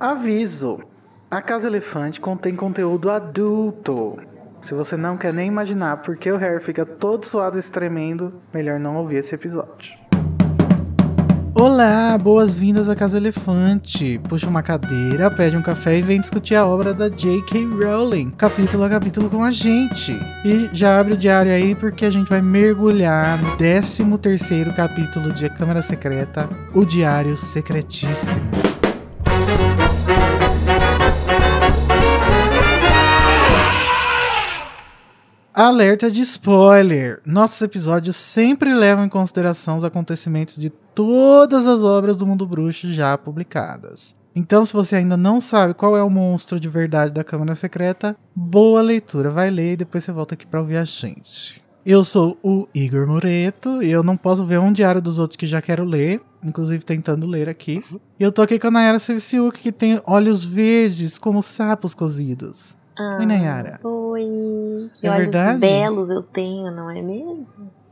Aviso: a Casa Elefante contém conteúdo adulto. Se você não quer nem imaginar por que o Harry fica todo suado e tremendo, melhor não ouvir esse episódio. Olá, boas-vindas à Casa Elefante. Puxa uma cadeira, pede um café e vem discutir a obra da J.K. Rowling, capítulo a capítulo com a gente. E já abre o diário aí porque a gente vai mergulhar no 13 terceiro capítulo de Câmara Secreta, o Diário Secretíssimo. Alerta de spoiler! Nossos episódios sempre levam em consideração os acontecimentos de todas as obras do mundo bruxo já publicadas. Então, se você ainda não sabe qual é o monstro de verdade da Câmara Secreta, boa leitura, vai ler e depois você volta aqui para ouvir a gente. Eu sou o Igor Moreto e eu não posso ver um diário dos outros que já quero ler, inclusive tentando ler aqui. E eu tô aqui com a Nayara Sevciuk, que tem olhos verdes como sapos cozidos. Ah, Oi, Nayara. Oi. Que É olhos verdade? belos eu tenho, não é mesmo?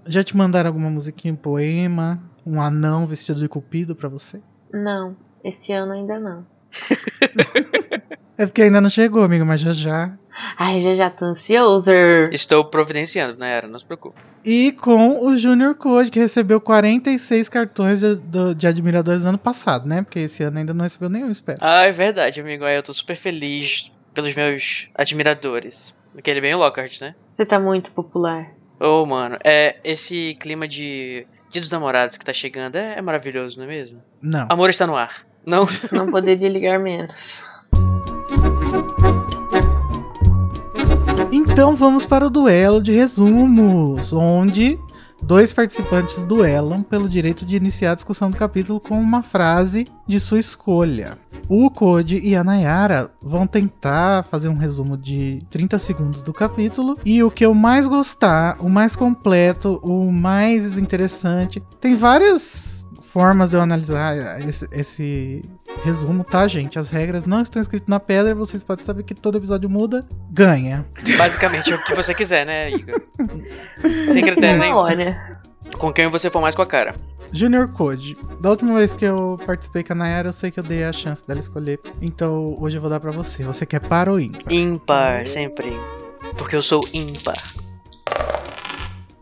Já te mandaram alguma musiquinha, um poema, um anão vestido de cupido pra você? Não, esse ano ainda não. É porque ainda não chegou, amigo, mas já já. Ai, já já tô ansioso. Estou providenciando, Nayara, não se preocupe. E com o Junior Code, que recebeu 46 cartões de, do- de admiradores no ano passado, né? Porque esse ano ainda não recebeu nenhum, espero. Ah, é verdade, amigo. Aí eu tô super feliz pelos meus admiradores. Aquele bem o Lockhart, né? Você tá muito popular. Ô, mano, é, esse clima de Dia dos Namorados que tá chegando é, é maravilhoso, não é mesmo? Não. Amor está no ar. Não? Não poderia ligar menos. Então vamos para o duelo de resumos, onde dois participantes duelam pelo direito de iniciar a discussão do capítulo com uma frase de sua escolha. O Code e a Nayara vão tentar fazer um resumo de 30 segundos do capítulo e o que eu mais gostar, o mais completo, o mais interessante, tem várias formas de eu analisar esse, esse resumo, tá, gente? As regras não estão escritas na pedra, vocês podem saber que todo episódio muda, ganha. Basicamente é o que você quiser, né, Igor? Sem critério nenhum. hora. Com quem você for mais com a cara. Junior Code. Da última vez que eu participei com a Nayara, eu sei que eu dei a chance dela escolher. Então hoje eu vou dar pra você. Você quer par ou ímpar? Ímpar, sempre. Porque eu sou ímpar.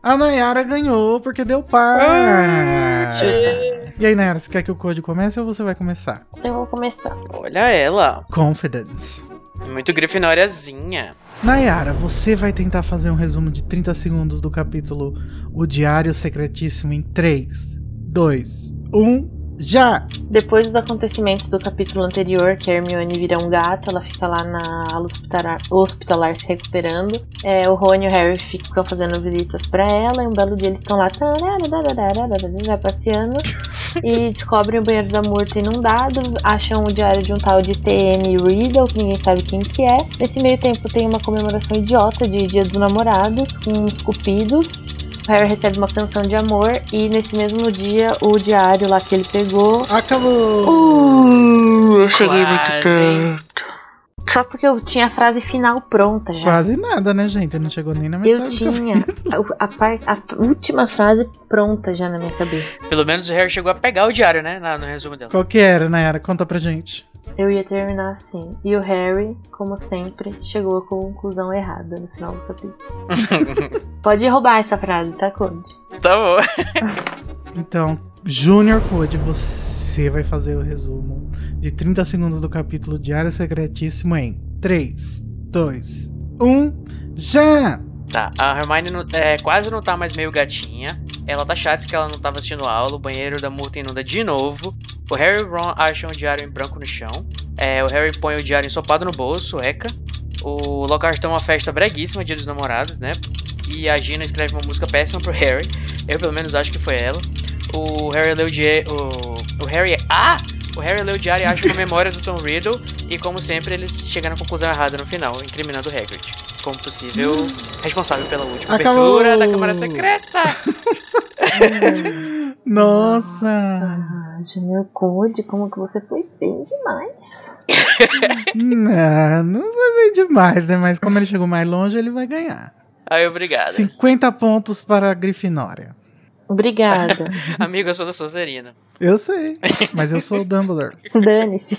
A Nayara ganhou porque deu par. Ah, e aí, Nayara, você quer que o Code comece ou você vai começar? Eu vou começar. Olha ela. Confidence. Muito grifinóriazinha. Nayara, você vai tentar fazer um resumo de 30 segundos do capítulo O Diário Secretíssimo em 3, 2, 1, já! Depois dos acontecimentos do capítulo anterior, que a Hermione vira um gato, ela fica lá na ala hospitalar, hospitalar se recuperando. É, o Rony e o Harry ficam fazendo visitas para ela, e um belo dia eles estão lá passeando e descobrem o banheiro da Murta inundado, acham o diário de um tal de TM Riddle, que ninguém sabe quem que é. Nesse meio tempo tem uma comemoração idiota de Dia dos Namorados, com os cupidos. Harry recebe uma canção de amor e nesse mesmo dia o diário lá que ele pegou Acabou! Uh, eu cheguei Quase. muito perto. Só porque eu tinha a frase final pronta já. Quase nada, né, gente? Não chegou nem na metade Eu tinha a, a par- a última frase pronta já na minha cabeça. Pelo menos o Harry chegou a pegar o diário, né? No resumo dela. Qual que era, Nayara? Conta pra gente. Eu ia terminar assim. E o Harry, como sempre, chegou à conclusão errada no final do capítulo. Pode roubar essa frase, tá, Code? Tá bom. Então, Junior Code, você vai fazer o resumo de 30 segundos do capítulo Diário Secretíssimo em 3, 2, 1, já! Tá, a Hermione não- é, quase não tá mais meio gatinha. Ela tá chata que ela não tava assistindo aula. O banheiro da Murta inunda de novo. O Harry e Ron acham o diário em branco no chão. É, o Harry põe o diário ensopado no bolso, eca. O Lockhart tem uma festa breguíssima, dia dos namorados, né? E a Gina escreve uma música péssima pro Harry. Eu pelo menos acho que foi ela. O Harry lê o diário. O, Harry. Ah! O Harry lê o diário e acha uma memória do Tom Riddle. E como sempre, eles chegam na conclusão errada no final, incriminando o Hagrid. Como possível responsável pela última Acabou! abertura da Câmara Secreta. Nossa! Ah, Junior Code, como que você foi bem demais. Não, não vai bem demais, né? Mas como ele chegou mais longe, ele vai ganhar. Aí, obrigado. 50 pontos para a Grifinória. Obrigada. Amigo, eu sou da Sonserina. Eu sei, mas eu sou o Dumbledore. Dane-se.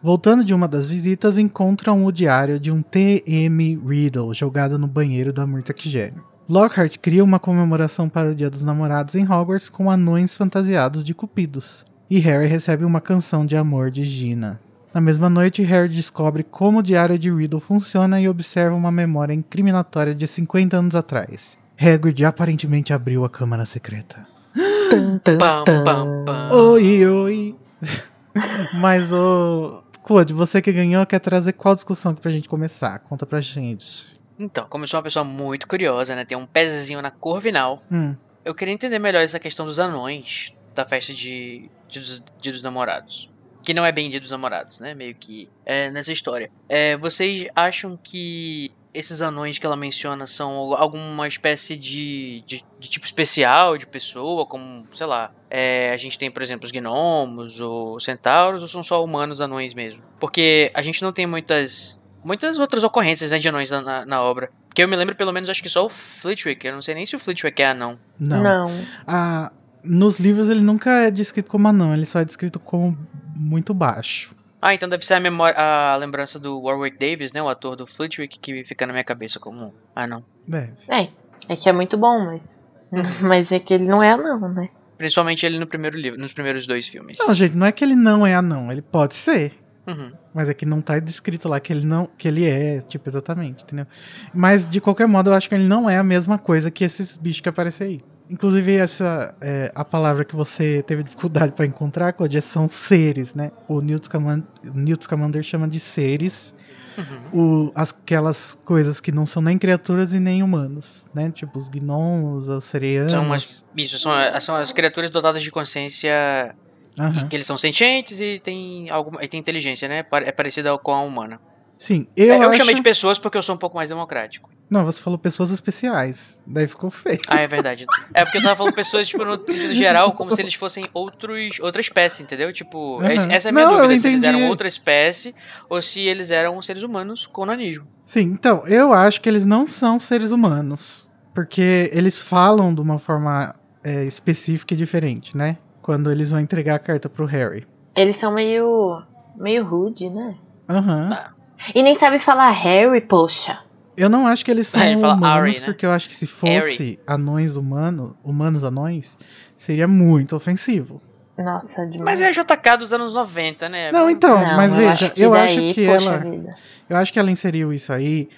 Voltando de uma das visitas, encontram o diário de um TM Riddle jogado no banheiro da Murta Gênio. Lockhart cria uma comemoração para o Dia dos Namorados em Hogwarts com anões fantasiados de cupidos. E Harry recebe uma canção de amor de Gina. Na mesma noite, Harry descobre como o diário de Riddle funciona e observa uma memória incriminatória de 50 anos atrás. Hagrid aparentemente abriu a câmara secreta. Pam, pam, pam. Oi, oi. Mas, ô. Claude, você que ganhou, quer trazer qual discussão aqui pra gente começar? Conta pra gente. Então, como eu sou uma pessoa muito curiosa, né? Tem um pezinho na Corvinal. Hum, Eu queria entender melhor essa questão dos anões da festa de Dia dos, Dia dos Namorados. Que não é bem Dia dos Namorados, né? Meio que é nessa história. É, vocês acham que esses anões que ela menciona são alguma espécie de, de, de tipo especial de pessoa, como, sei lá, é, a gente tem, por exemplo, os gnomos ou centauros, ou são só humanos anões mesmo? Porque a gente não tem muitas muitas outras ocorrências né, de anões na, na, obra. Que eu me lembro, pelo menos, acho que só o Flitwick. Eu não sei nem se o Flitwick é anão. não. Não. Ah, nos livros ele nunca é descrito como anão, ele só é descrito como muito baixo. Ah, então deve ser a memória, a lembrança do Warwick Davis, né? O ator do Flitwick, que fica na minha cabeça como anão. Deve. É, é que é muito bom, mas. Mas é que ele não é não, né? Principalmente ele no primeiro livro, nos primeiros dois filmes. Não, gente, não é que ele não é anão, ele pode ser. Uhum. Mas é que não tá descrito lá que ele não, que ele é, tipo, exatamente, entendeu? Mas de qualquer modo, eu acho que ele não é a mesma coisa que esses bichos que aparecem aí. Inclusive, essa é a palavra que você teve dificuldade pra encontrar, Cody, são seres, né? O Newt Scamander, Newt Scamander chama de seres o, as- aquelas coisas que não são nem criaturas e nem humanos, né? Tipo os gnomos, os sereianos. São umas, isso, são, são as criaturas dotadas de consciência, Aham. que eles são sentientes e tem, alguma, e tem inteligência, né? É parecida com a humana. Sim, eu, Eu, É, eu acho... chamei de pessoas porque eu sou um pouco mais democrático. Não, você falou pessoas especiais. Daí ficou feio. Ah, é verdade. É porque eu tava falando pessoas, tipo, no sentido geral, como se eles fossem outros, outra espécie, entendeu? Tipo, es- essa é a minha Não, eu dúvida, se eles eram outra espécie ou se eles eram seres humanos com nanismo. Sim, então, eu acho que eles não são seres humanos. Porque eles falam de uma forma é, específica e diferente, né? Quando eles vão entregar a carta pro Harry. Eles são meio. meio rude, né? Aham. Tá. E nem sabe falar Harry, poxa. Eu não acho que eles são É, ele humanos, Harry, né? porque eu acho que se fosse anões humanos, humanos anões, seria muito ofensivo. Nossa, demais. Mas é a JK dos anos 90, né? Não, então, Não, mas eu veja, acho que eu daí, acho que ela, vida. eu acho que ela inseriu isso aí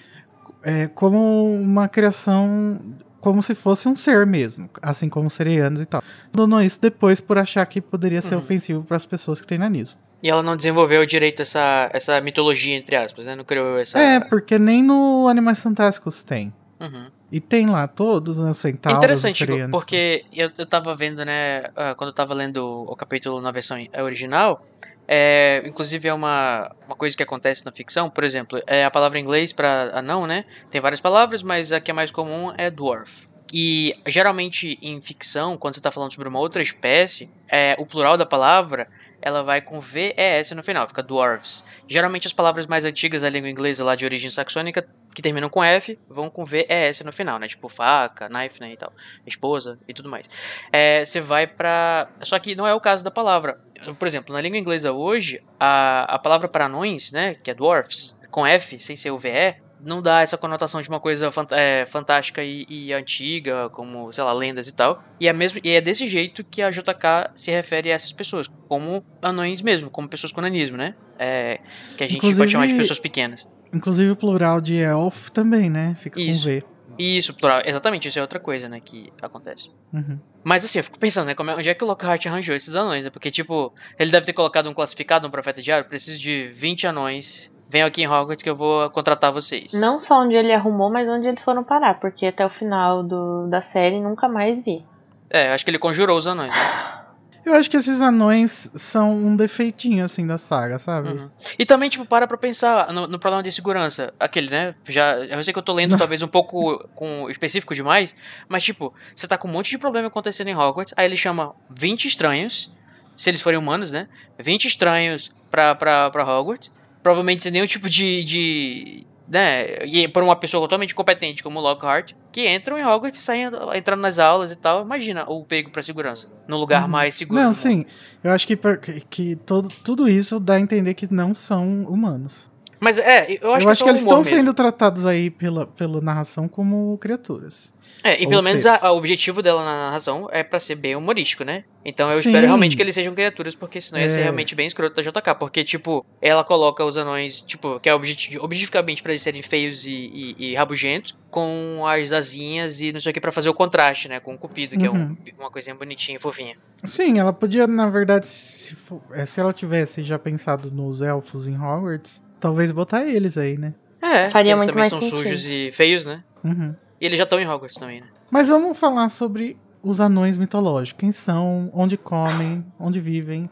é, como uma criação, como se fosse um ser mesmo, assim como os sereianos e tal. Donou isso depois por achar que poderia ser Uhum. ofensivo para as pessoas que têm nanismo. E ela não desenvolveu direito essa, essa mitologia, entre aspas, né? Não criou essa. É, porque nem no Animais Fantásticos tem. Uhum. E tem lá todos, né, os centauros, os Interessante, sereianos. porque eu, eu tava vendo, né, ah, quando eu tava lendo o capítulo na versão original, é, inclusive é uma, uma coisa que acontece na ficção, por exemplo, é a palavra em inglês pra anão, né, tem várias palavras, mas a que é mais comum é dwarf. E geralmente em ficção, quando você tá falando sobre uma outra espécie, é, o plural da palavra ela vai com VES no final, fica dwarves. Geralmente as palavras mais antigas da língua inglesa lá de origem saxônica, que terminam com F, vão com VES no final, né? Tipo faca, knife, né, e tal. Esposa e tudo mais. É, você vai pra... Só que não é o caso da palavra. Por exemplo, na língua inglesa hoje, a, a palavra para anões, né, que é dwarfs, com F, sem ser o VE, não dá essa conotação de uma coisa fant- é, fantástica e, e antiga, como, sei lá, lendas e tal. E é, mesmo, e é desse jeito que a JK se refere a essas pessoas, como anões mesmo, como pessoas com nanismo, né? É, que a gente Inclusive- pode chamar de pessoas pequenas. Inclusive o plural de elf também, né? Fica Isso. com V. Isso, plural. Exatamente, isso é outra coisa, né, que acontece. Uhum. Mas assim, eu fico pensando, né, como é- onde é que o Lockhart arranjou esses anões, né? Porque, tipo, ele deve ter colocado um classificado, um profeta diário, preciso de 20 anões, venham aqui em Hogwarts que eu vou contratar vocês. Não só onde ele arrumou, mas onde eles foram parar, porque até o final do, da série nunca mais vi. É, acho que ele conjurou os anões, né? Eu acho que esses anões são um defeitinho, assim, da saga, sabe? Uhum. E também, tipo, para pra pensar no, no problema de segurança. Aquele, né? Já, eu sei que eu tô lendo talvez um pouco com específico demais, mas, tipo, você tá com um monte de problema acontecendo em Hogwarts, aí ele chama 20 estranhos, se eles forem humanos, né? 20 estranhos pra, pra, pra Hogwarts. Provavelmente sem nenhum tipo de, de, né, e por uma pessoa totalmente competente como o Lockhart, que entram em Hogwarts e saem entrando nas aulas e tal. Imagina o pego para segurança, no lugar mais seguro. Não, sim. Eu acho que, que, que todo, tudo isso dá a entender que não são humanos. Mas é, eu acho eu que, acho é que eles estão sendo tratados aí pela, pela narração como criaturas. É, e Ou pelo menos o objetivo dela na narração é pra ser bem humorístico, né? Então eu Sim. espero realmente que eles sejam criaturas, porque senão ia ser É. realmente bem escroto da JK. Porque, tipo, ela coloca os anões, tipo, que é objeti objetificamente pra eles serem feios e, e, e rabugentos, com as asinhas e não sei o que pra fazer o contraste, né? Com o cupido, que é um- Uhum. uma coisinha bonitinha e fofinha. Sim, ela podia, na verdade, se, é, se ela tivesse já pensado nos elfos em Hogwarts, talvez botar eles aí, né? É, Faria eles muito também mais são sentido. sujos e feios, né? Uhum. E eles já estão em Hogwarts também, né? Mas vamos falar sobre os anões mitológicos. Quem são, onde comem, onde vivem.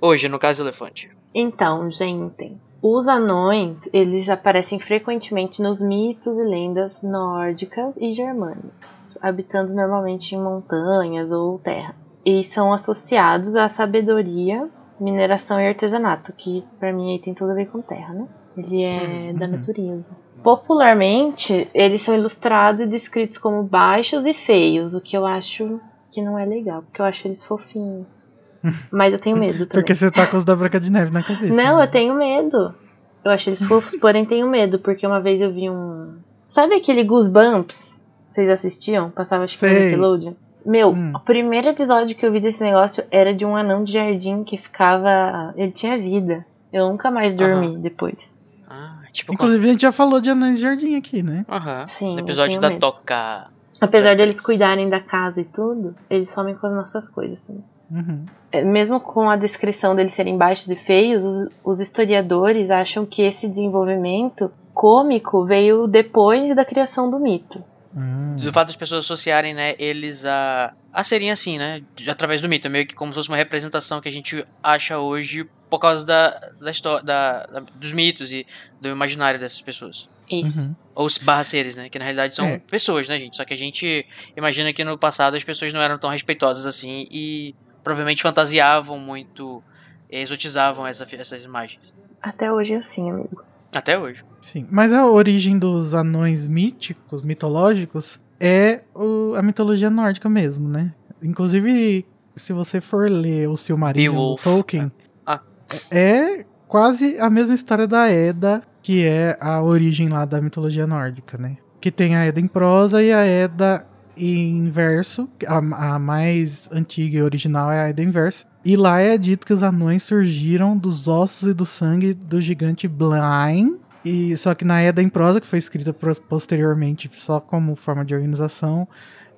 Hoje, no caso elefante. Então, gente, os anões, eles aparecem frequentemente nos mitos e lendas nórdicas e germânicas, habitando normalmente em montanhas ou terra. E são associados à sabedoria, mineração e artesanato, que pra mim aí tem tudo a ver com terra, né? Ele é Uhum. da natureza. Popularmente, eles são ilustrados e descritos como baixos e feios, o que eu acho que não é legal, porque eu acho eles fofinhos. Mas eu tenho medo também. Porque você tá com os da Branca de Neve na cabeça. Não, né? eu tenho medo. Eu acho eles fofos, porém tenho medo, porque uma vez eu vi um. Sabe aquele Goosebumps? Vocês assistiam? Passava acho que no. Nickelodeon. Meu, Hum. o primeiro episódio que eu vi desse negócio era de um anão de jardim que ficava. Ele tinha vida. Eu nunca mais dormi depois. Ah, tipo... Inclusive, a gente já falou de anões de jardim aqui, né? Aham. Sim, No episódio da medo. toca. Apesar deles cuidarem da casa e tudo, eles somem com as nossas coisas também. Uhum. É, mesmo com a descrição deles serem baixos e feios, os, os historiadores acham que esse desenvolvimento cômico veio depois da criação do mito. Hum. do fato das pessoas associarem, né, eles a, a serem assim, né, através do mito, meio que como se fosse uma representação que a gente acha hoje por causa da, da história, da, da- dos mitos e do imaginário dessas pessoas. Isso. Uhum. Ou os barra seres, né, que na realidade são É. pessoas, né, gente, só que a gente imagina que no passado as pessoas não eram tão respeitosas assim e provavelmente fantasiavam muito, exotizavam essa, essas imagens. Até hoje é assim, amigo. Até hoje. Sim. Mas a origem dos anões míticos, mitológicos, é o- a mitologia nórdica mesmo, né? Inclusive, se você for ler o Silmarillion do. Tolkien, Ah. é quase a mesma história da Edda, que é a origem lá da mitologia nórdica, né? Que tem a Edda em prosa e a Edda em verso. A, a mais antiga e original é a Edda em verso. E lá é dito que os anões surgiram dos ossos e do sangue do gigante Blain. E só que na Edda em prosa, que foi escrita posteriormente só como forma de organização,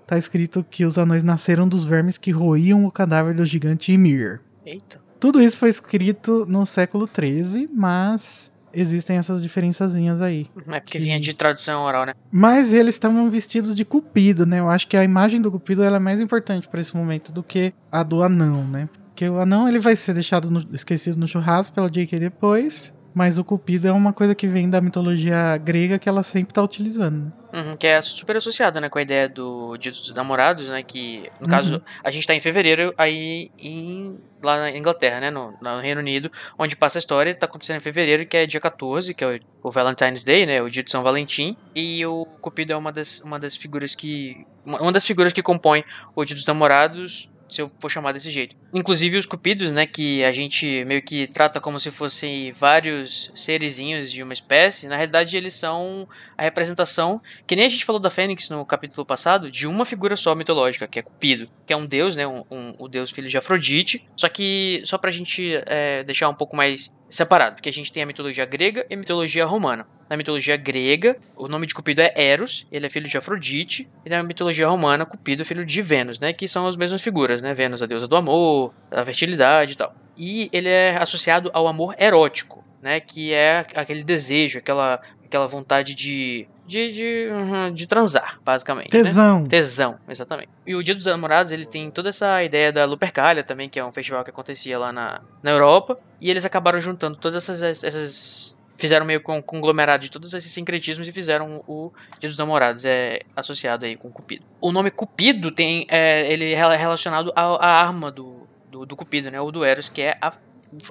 tá escrito que os anões nasceram dos vermes que roíam o cadáver do gigante Ymir. Eita. Tudo isso foi escrito no século XIII, mas existem essas diferençazinhas aí. É porque Que- vinha de tradução oral, né? Mas eles estavam vestidos de cupido, né? Eu acho que a imagem do cupido é mais importante para esse momento do que a do anão, né? Porque o anão ele vai ser deixado no- esquecido no churrasco pela J.K. depois, mas o cupido é uma coisa que vem da mitologia grega que ela sempre tá utilizando. Uhum, que é super associado, né, com a ideia do Dia dos Namorados, né, que, no Uhum. caso, a gente tá em fevereiro aí em, lá na Inglaterra, né, no, no Reino Unido, onde passa a história, tá acontecendo em fevereiro, que é dia 14, que é o, o Valentine's Day, né, o dia de São Valentim, e o Cupido é uma das, uma das figuras que, uma, uma das figuras que compõe o Dia dos Namorados, se eu for chamar desse jeito. Inclusive os cupidos, né, que a gente meio que trata como se fossem vários serezinhos de uma espécie, na realidade eles são a representação que nem a gente falou da Fênix no capítulo passado, de uma figura só mitológica, que é Cupido, que é um deus, né, um, um- o deus filho de Afrodite, só que só pra gente é, deixar um pouco mais separado, porque a gente tem a mitologia grega e a mitologia romana. Na mitologia grega, o nome de Cupido é Eros, ele é filho de Afrodite, e na mitologia romana, Cupido é filho de Vênus, né, que são as mesmas figuras, né, Vênus, a deusa do amor, da fertilidade e tal. E ele é associado ao amor erótico, né, que é aquele desejo, aquela aquela vontade de de, de, uhum, de transar, basicamente. né? Tesão. Tesão, exatamente. E o Dia dos Namorados, ele tem toda essa ideia da Lupercalia também, que é um festival que acontecia lá na, na Europa. E eles acabaram juntando todas essas. essas fizeram meio com um conglomerado de todos esses sincretismos e fizeram o Dia dos Namorados, é associado aí com Cupido. O nome Cupido tem. É, ele é relacionado à, arma do, do, do Cupido, né? O do Eros, que é a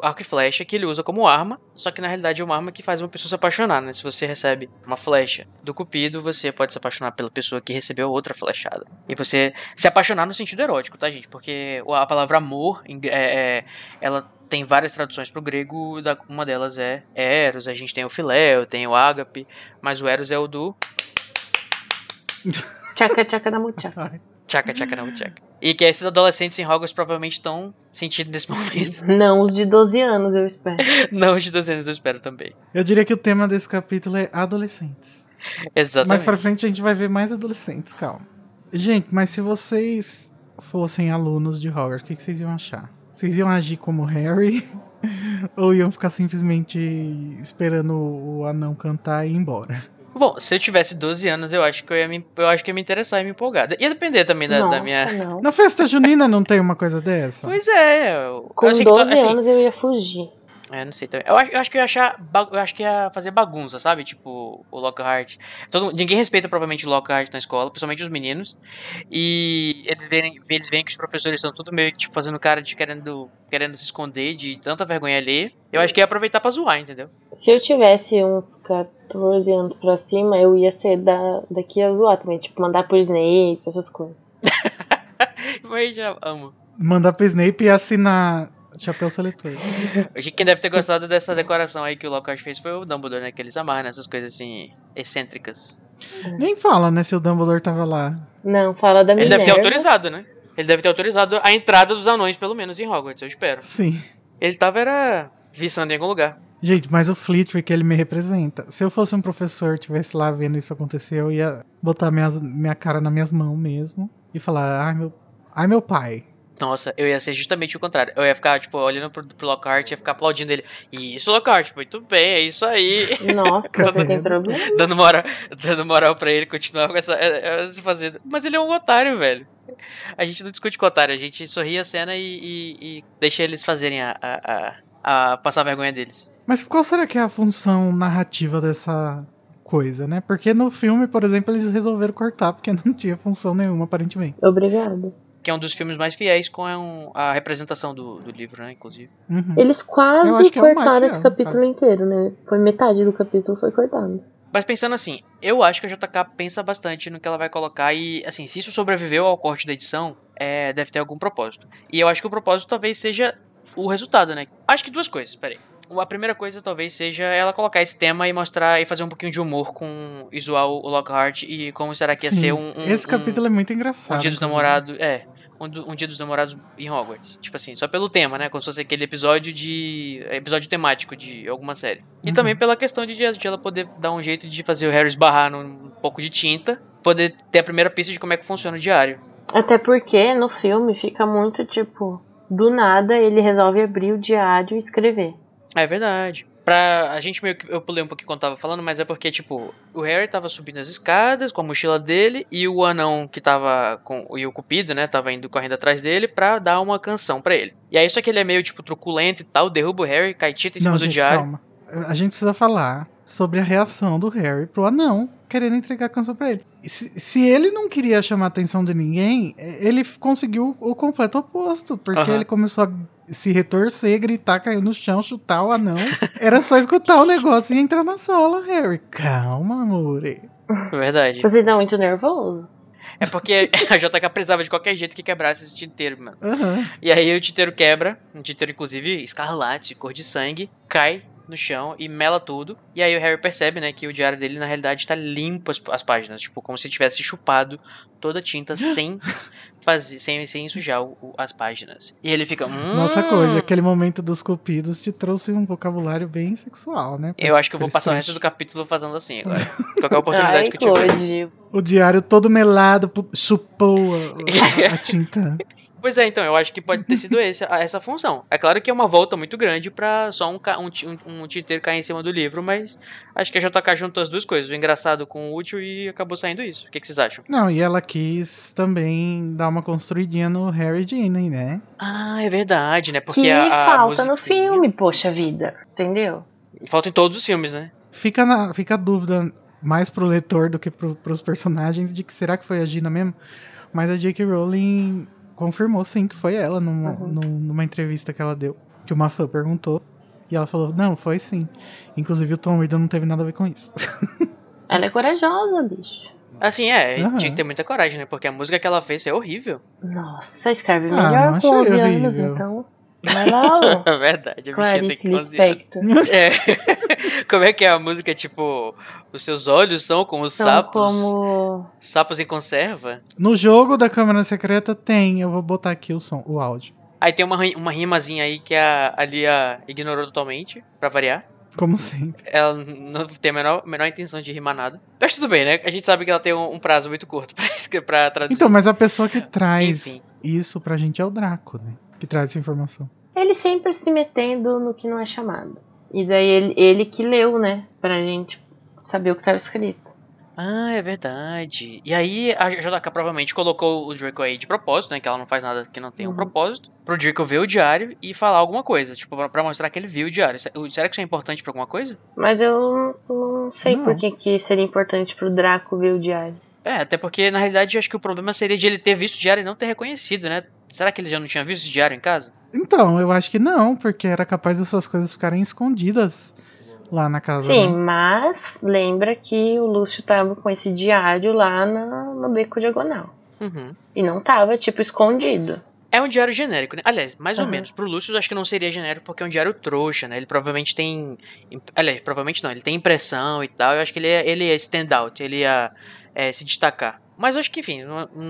arco e flecha que ele usa como arma, só que na realidade é uma arma que faz uma pessoa se apaixonar, né? Se você recebe uma flecha do Cupido, você pode se apaixonar pela pessoa que recebeu outra flechada. E você se apaixonar no sentido erótico, tá, gente? Porque a palavra amor, é, é- ela tem várias traduções pro grego, da- uma delas é Eros, a gente tem o Filéu, tem o Ágape, mas o Eros é o do Tchaca, tchaca da muchaca. Tchaca, tchaca, não, tchaca. E que esses adolescentes em Hogwarts provavelmente estão sentindo nesse momento. Não, os de 12 anos, eu espero. Não, os de 12 anos eu espero também. Eu diria que o tema desse capítulo é adolescentes. Exatamente. Mais pra frente a gente vai ver mais adolescentes, calma. Gente, mas se vocês fossem alunos de Hogwarts, o que, que vocês iam achar? Vocês iam agir como Harry? Ou iam ficar simplesmente esperando o anão cantar e ir embora? Bom, se eu tivesse 12 anos, eu acho que eu ia me, eu acho que ia me interessar e me empolgar. Ia depender também da, da Nossa, minha. não. Na festa junina não tem uma coisa dessa? Pois é, eu, Com assim, que to- 12 assim, anos eu ia fugir. É, não sei também. Eu, acho- eu acho que eu ia achar. Eu acho que ia fazer bagunça, sabe? Tipo, o Lockhart. Todo, ninguém respeita provavelmente o Lockhart na escola, principalmente os meninos. E eles veem, eles veem que os professores estão tudo meio que tipo, fazendo cara de querendo, querendo se esconder de tanta vergonha ali. Eu acho que ia aproveitar pra zoar, entendeu? Se eu tivesse uns 14 anos pra cima, eu ia ser da, daqui a zoar também. Tipo, mandar por Snape, essas coisas. Mas já amo. Mandar pro Snape e assinar chapéu seletor. Acho que Quem deve ter gostado dessa decoração aí que o Lockhart fez foi o Dumbledore, né? Que eles amarram essas coisas assim, excêntricas. Nem fala, né, se o Dumbledore tava lá. Não, fala da Ele Minerva. deve ter autorizado, né? Ele deve ter autorizado a entrada dos anões, pelo menos, em Hogwarts, eu espero. Sim. Ele tava, era, viçando em algum lugar. Gente, mas o Flitwick, ele me representa. Se eu fosse um professor, tivesse lá vendo isso acontecer, eu ia botar minhas, minha cara nas minhas mãos mesmo e falar, ai meu, ai meu pai. Nossa, eu ia ser justamente o contrário. Eu ia ficar, tipo, olhando pro, pro Lockhart, ia ficar aplaudindo ele. Isso, Lockhart, muito bem, é isso aí. Nossa, você tem problema. dando moral, dando moral pra ele continuar com essa, é, é, se fazendo. Mas ele é um otário, velho. A gente não discute com otário, a gente sorri a cena e, e- e deixa eles fazerem a, a, a, a passar a vergonha deles. Mas qual será que é a função narrativa dessa coisa, né? Porque no filme, por exemplo, eles resolveram cortar porque não tinha função nenhuma, aparentemente. Obrigado. Que é um dos filmes mais fiéis com a, um- a representação do, do livro, né, inclusive. Uhum. Eles quase é cortaram fiel, esse capítulo caso. inteiro, né? Foi metade do capítulo foi cortado. Mas pensando assim, eu acho que a JK pensa bastante no que ela vai colocar e, assim, se isso sobreviveu ao corte da edição, é, deve ter algum propósito. E eu acho que o propósito talvez seja o resultado, né? Acho que duas coisas, peraí. A primeira coisa talvez seja ela colocar esse tema e mostrar e fazer um pouquinho de humor com zoar o Lockhart e como será que ia Sim, ser um, um- Esse um- capítulo é muito um engraçado. dia dos namorados. É. Um, um dia dos namorados em Hogwarts. Tipo assim, só pelo tema, né? Como se fosse aquele episódio de. episódio temático de alguma série. E Uhum. também pela questão de, de ela poder dar um jeito de fazer o Harry esbarrar num pouco de tinta. Poder ter a primeira pista de como é que funciona o diário. Até porque no filme fica muito tipo, do nada ele resolve abrir o diário e escrever. É verdade. Pra. A gente meio que. Eu pulei um pouquinho quando tava falando, mas é porque, tipo, o Harry tava subindo as escadas com a mochila dele e o anão que tava com. E o Cupido, né? Tava indo correndo atrás dele pra dar uma canção pra ele. E aí, só que ele é meio, tipo, truculento e tal, derruba o Harry, cai tinta em cima Não, do gente, diário. calma. A gente precisa falar sobre a reação do Harry pro anão querendo entregar a canção pra ele. Se, se ele não queria chamar a atenção de ninguém, eh, ele conseguiu o completo oposto. Porque Aham. ele começou a se retorcer, gritar, cair no chão, chutar o anão. Era só escutar o negócio e entrar na sala, Harry. Calma, amore. É Verdade. Você tá muito nervoso? É porque a JK precisava de qualquer jeito que quebrasse esse tinteiro, mano. Aham. E aí o tinteiro quebra, um tinteiro inclusive escarlate, cor de sangue, cai no chão e mela tudo. E aí o Harry percebe, né, que o diário dele na realidade tá limpo as, as páginas, tipo, como se tivesse chupado toda a tinta sem fazer, sem, sem sujar o- o- as páginas. E ele fica, hum, Nossa, Code, aquele momento dos cupidos te trouxe um vocabulário bem sexual, né? Eu acho que eu vou passar o resto do capítulo fazendo assim agora. Qualquer oportunidade Ai, que eu tiver. O diário todo melado chupou a- a tinta. Pois é, então, eu acho que pode ter sido esse, essa função. É claro que é uma volta muito grande pra só um, um, um, tinteiro cair em cima do livro, mas acho que a JK juntou as duas coisas, o engraçado com o útil e acabou saindo isso. O que, que vocês acham? Não, e ela quis também dar uma construidinha no Harry e Ginny, né? Ah, é verdade, né? Porque que a, a falta no filme, poxa vida. Entendeu? Falta em todos os filmes, né? Fica, na, fica a dúvida mais pro leitor do que pro, pros personagens de que será que foi a Gina mesmo? Mas a J.K. Rowling confirmou sim que foi ela numa, num- numa entrevista que ela deu. Que uma fã perguntou. E ela falou, não, foi sim. Inclusive o Tom Riddle não teve nada a ver com isso. Ela é corajosa, bicho. Assim, é, Aham. tinha que ter muita coragem, né? Porque a música que ela fez é horrível. Nossa, escreve Ah, melhor não com achei 11 anos, então. Vai lá, É verdade, a ó. bichinha tem Clarice que 11 anos. Lispector. É. Como é que é a música? Tipo, os seus olhos são como São sapos. como. Sapos em conserva. No jogo da Câmara Secreta tem, eu vou botar aqui o som, o áudio. Aí tem uma, uma rimazinha aí que a, a Lia ignorou totalmente, pra variar. Como sempre. Ela não tem a menor, menor intenção de rimar nada. Mas tudo bem, né? A gente sabe que ela tem um, um prazo muito curto pra, pra traduzir. Então, mas a pessoa que traz Enfim. isso pra gente é o Draco, né? Que traz essa informação. Ele sempre se metendo no que não é chamado. E daí ele, ele que leu, né? Pra gente saber o que tava escrito. Ah, é verdade. E aí a JK provavelmente colocou o Draco aí de propósito, né? Que ela não faz nada que não tenha um Uhum. propósito. Pro Draco ver o diário e falar alguma coisa. Tipo, pra, pra mostrar que ele viu o diário. Se- Será que isso é importante pra alguma coisa? Mas eu não, não sei Não. por que, que seria importante pro Draco ver o diário. É, até porque na realidade eu acho que o problema seria de ele ter visto o diário e não ter reconhecido, né? Será que ele já não tinha visto esse diário em casa? Então, eu acho que não, porque era capaz dessas coisas ficarem escondidas lá na casa. Sim, né? mas lembra que o Lúcio tava com esse diário lá na, no beco diagonal. Uhum. E não tava, tipo, escondido. É um diário genérico, né? Aliás, mais ou Aham. menos. Pro Lúcio, eu acho que não seria genérico porque é um diário trouxa, né? Ele provavelmente tem. Aliás, provavelmente não. Ele tem impressão e tal. Eu acho que ele é, ele é stand-out. Ele ia é, se destacar. Mas acho que, enfim,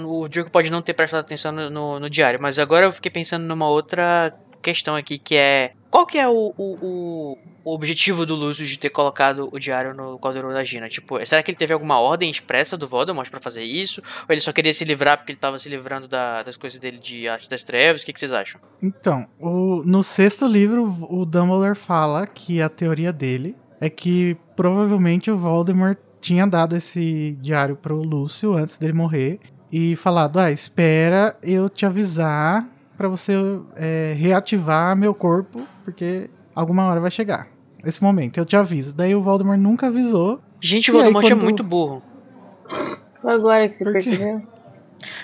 o Diogo pode não ter prestado atenção no, no- no diário. Mas agora eu fiquei pensando numa outra questão aqui que é. Qual que é o, o, o- objetivo do Lúcio de ter colocado o diário no caldeirão da Gina? Tipo, será que ele teve alguma ordem expressa do Voldemort pra fazer isso? Ou ele só queria se livrar porque ele tava se livrando da- das coisas dele de Arte das Trevas? O que, que vocês acham? Então, o- no sexto livro, o Dumbledore fala que a teoria dele é que provavelmente o Voldemort tinha dado esse diário pro Lúcio antes dele morrer e falado: ah, espera eu te avisar pra você é, reativar meu corpo, porque alguma hora vai chegar. Esse momento, eu te aviso. Daí o Voldemort nunca avisou. Gente, o E aí, Voldemort é quando- muito burro. Só agora que você Por percebeu?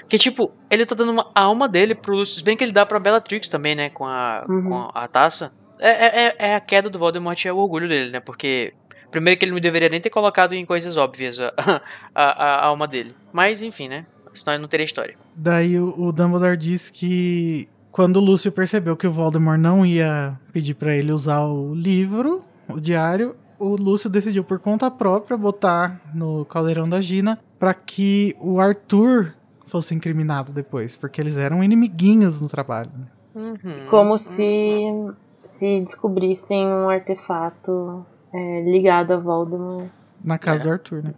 Porque, tipo, ele tá dando uma, a alma dele pro Lucius, bem que ele dá pra Bellatrix também, né? Com a, Uhum. com a taça. É, é, é- é a queda do Voldemort, é o orgulho dele, né? Porque, primeiro que ele não deveria nem ter colocado em coisas óbvias a, a, a alma dele. Mas, enfim, né? Senão ele não teria história. Daí o, o Dumbledore diz que quando o Lúcio percebeu que o Voldemort não ia pedir pra ele usar o livro, o diário, o Lúcio decidiu por conta própria botar no caldeirão da Gina pra que o Arthur fosse incriminado depois, porque eles eram inimiguinhos no trabalho. né? Uhum. Como se, se descobrissem um artefato é, ligado a Voldemort. Na casa É. do Arthur, né?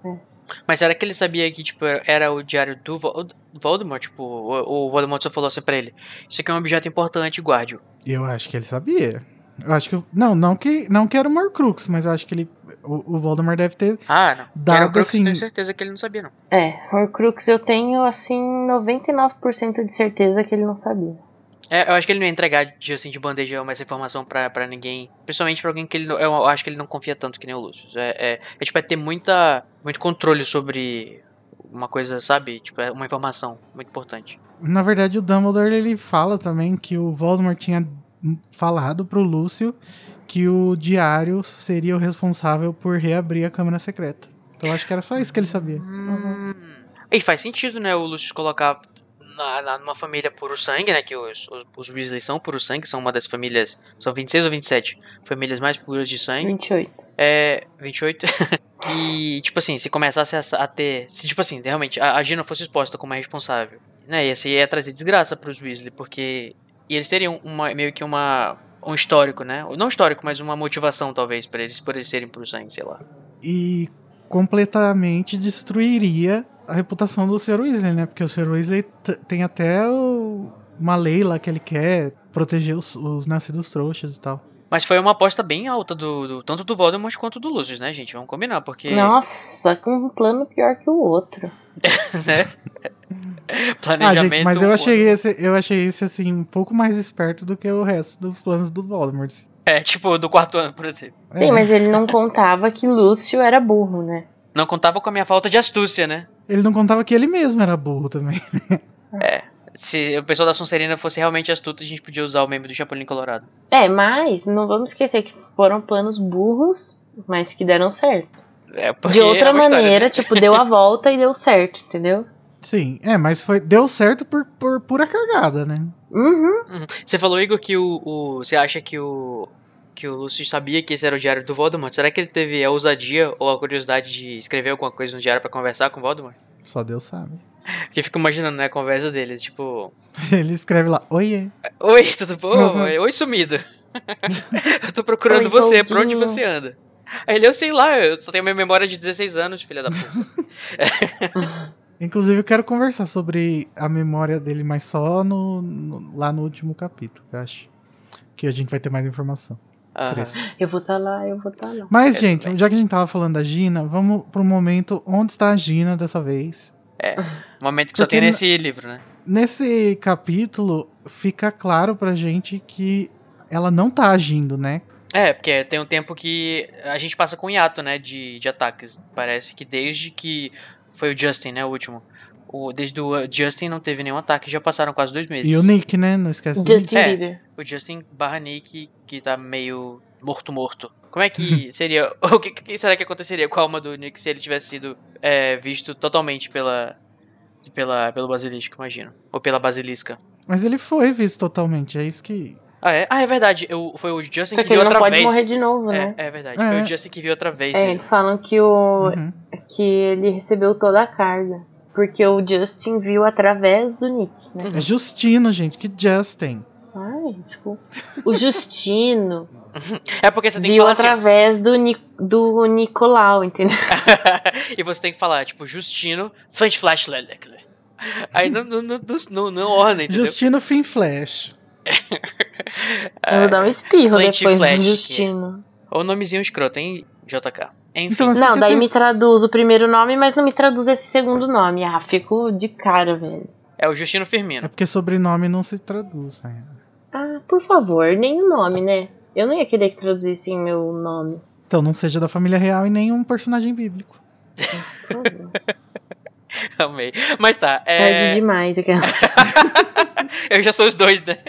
Mas será que ele sabia que, tipo, era o diário do Vo- Voldemort? Tipo, o, o Voldemort só falou assim pra ele: Isso aqui é um objeto importante, guarde-o. E eu acho que ele sabia. Eu acho que. Não, não que, não que era o Morcrux, mas eu acho que ele. O, o Voldemort deve ter. Ah, não. Dado era o Crux, assim- tenho certeza que ele não sabia, não. É, Horcrux eu tenho, assim, 99% de certeza que ele não sabia. É, eu acho que ele não ia entregar de, assim, de bandeja essa informação pra, pra ninguém. Principalmente pra alguém que ele não, eu acho que ele não confia tanto que nem o Lúcio. É, é, é tipo, é ter muita, muito controle sobre uma coisa, sabe? Tipo, é uma informação muito importante. Na verdade, o Dumbledore ele fala também que o Voldemort tinha falado pro Lúcio que o diário seria o responsável por reabrir a Câmara Secreta. Então eu acho que era só isso que ele sabia. Hum. E faz sentido, né, o Lúcio colocar na, na- numa família puro sangue, né, que os, os, os Weasley são puro sangue, são uma das famílias, são 26 ou 27 famílias mais puras de sangue. 28. É, 28. que, tipo assim, se começasse a, a ter. Se, tipo assim, realmente, a, a Gina fosse exposta como a responsável, né? Ia, ia trazer desgraça pros Weasley, porque. E eles teriam uma, meio que uma. Um histórico, né? Não histórico, mas uma motivação, talvez, pra eles, por eles serem pro sangue, sei lá. E completamente destruiria a reputação do Sr. Weasley, né? Porque o Sr. Weasley tem até o uma lei lá que ele quer proteger os, os nascidos trouxas e tal. Mas foi uma aposta bem alta do, do- tanto do Voldemort quanto do Lucius, né, gente? Vamos combinar, porque. Nossa, com um plano pior que o outro. né? Ah, Planejamento. gente, mas eu achei esse, eu achei esse assim um pouco mais esperto do que o resto dos planos do Voldemort. É, tipo, do quarto ano, por exemplo. Sim, É, mas ele não contava que Lúcio era burro, né? Não contava com a minha falta de astúcia, né? Ele não contava que ele mesmo era burro também. Se o pessoal da Sonserina fosse realmente astuto, a gente podia usar o meme do Chapolin Colorado. É, mas não vamos esquecer que foram planos burros, mas que deram certo. É, porque De outra é uma história, maneira, né? tipo, deu a volta e deu certo, entendeu? Sim, é, mas foi deu certo por, por pura cagada, né? Uhum. Uhum. Você falou, Igor, que o, o- Você acha que o. Que o Lúcio sabia que esse era o diário do Voldemort? Será que ele teve a ousadia ou a curiosidade de escrever alguma coisa no diário pra conversar com o Voldemort? Só Deus sabe. Porque eu fico imaginando, né, a conversa deles, tipo. Ele escreve lá, oiê. Oi, tudo bom? Uhum. Oi, sumido. eu tô procurando Oi, você, por onde você anda? Aí ele, eu sei lá, eu só tenho minha memória de 16 anos, filha da puta. Inclusive, eu quero conversar sobre a memória dele, mas só no, no- lá no último capítulo, eu acho. Que a gente vai ter mais informação. Cresce. Eu vou estar lá, eu vou estar lá. Mas, É, gente, também. já que a gente tava falando da Gina, vamos pro momento onde está a Gina dessa vez. Momento que só Porque tem na- nesse livro, né? Nesse capítulo, fica claro pra gente que ela não tá agindo, né? É, porque tem um tempo que a gente passa com hiato, né, de, de ataques. Parece que desde que foi o Justin, né, o último. O, desde o uh, Justin não teve nenhum ataque, já passaram quase dois meses. E o Nick, né? Não esquece. Justin É. Bieber. O Justin barra Nick, que tá meio morto-morto. Como é que seria. O que, que será que aconteceria com a alma do Nick se ele tivesse sido é, visto totalmente pela. Pela, pelo basilisco, imagino. Ou pela basilisca. Mas ele foi visto totalmente, é isso que. Ah, é? Ah, é verdade. Eu, foi o Justin Só que que ele viu não outra pode vez. morrer de novo, né? É, é verdade. É. Foi o Justin que viu outra vez. É, dele. eles falam que, o, Uhum. que ele recebeu toda a carga. Porque o Justin viu através do Nick, né? É Justino, gente, que Justin. Ai, desculpa. O Justino É porque você tem que viu falar assim. através do, Ni do Nicolau, entendeu? e você tem que falar, tipo, Justino, Flash Flash Lelekle. Aí não, não, não, não, não orna, entendeu? Justino Fim Flash. Eu vou dar um espirro Flint depois Flash, do que é. Justino. Ou nomezinho escroto, hein, JK. Enfim. Então, Não, daí vocês- me traduz o primeiro nome, mas não me traduz esse segundo nome. Ah, fico de cara, velho. É o Justino É Firmino. porque sobrenome não se traduz. né? Ah, por favor, nem o nome, né? Eu não ia querer que traduzissem meu nome. Então não seja da família real e nenhum personagem bíblico. Amei. Mas tá, Tarde é... demais. aquela- eu já sou os dois, né?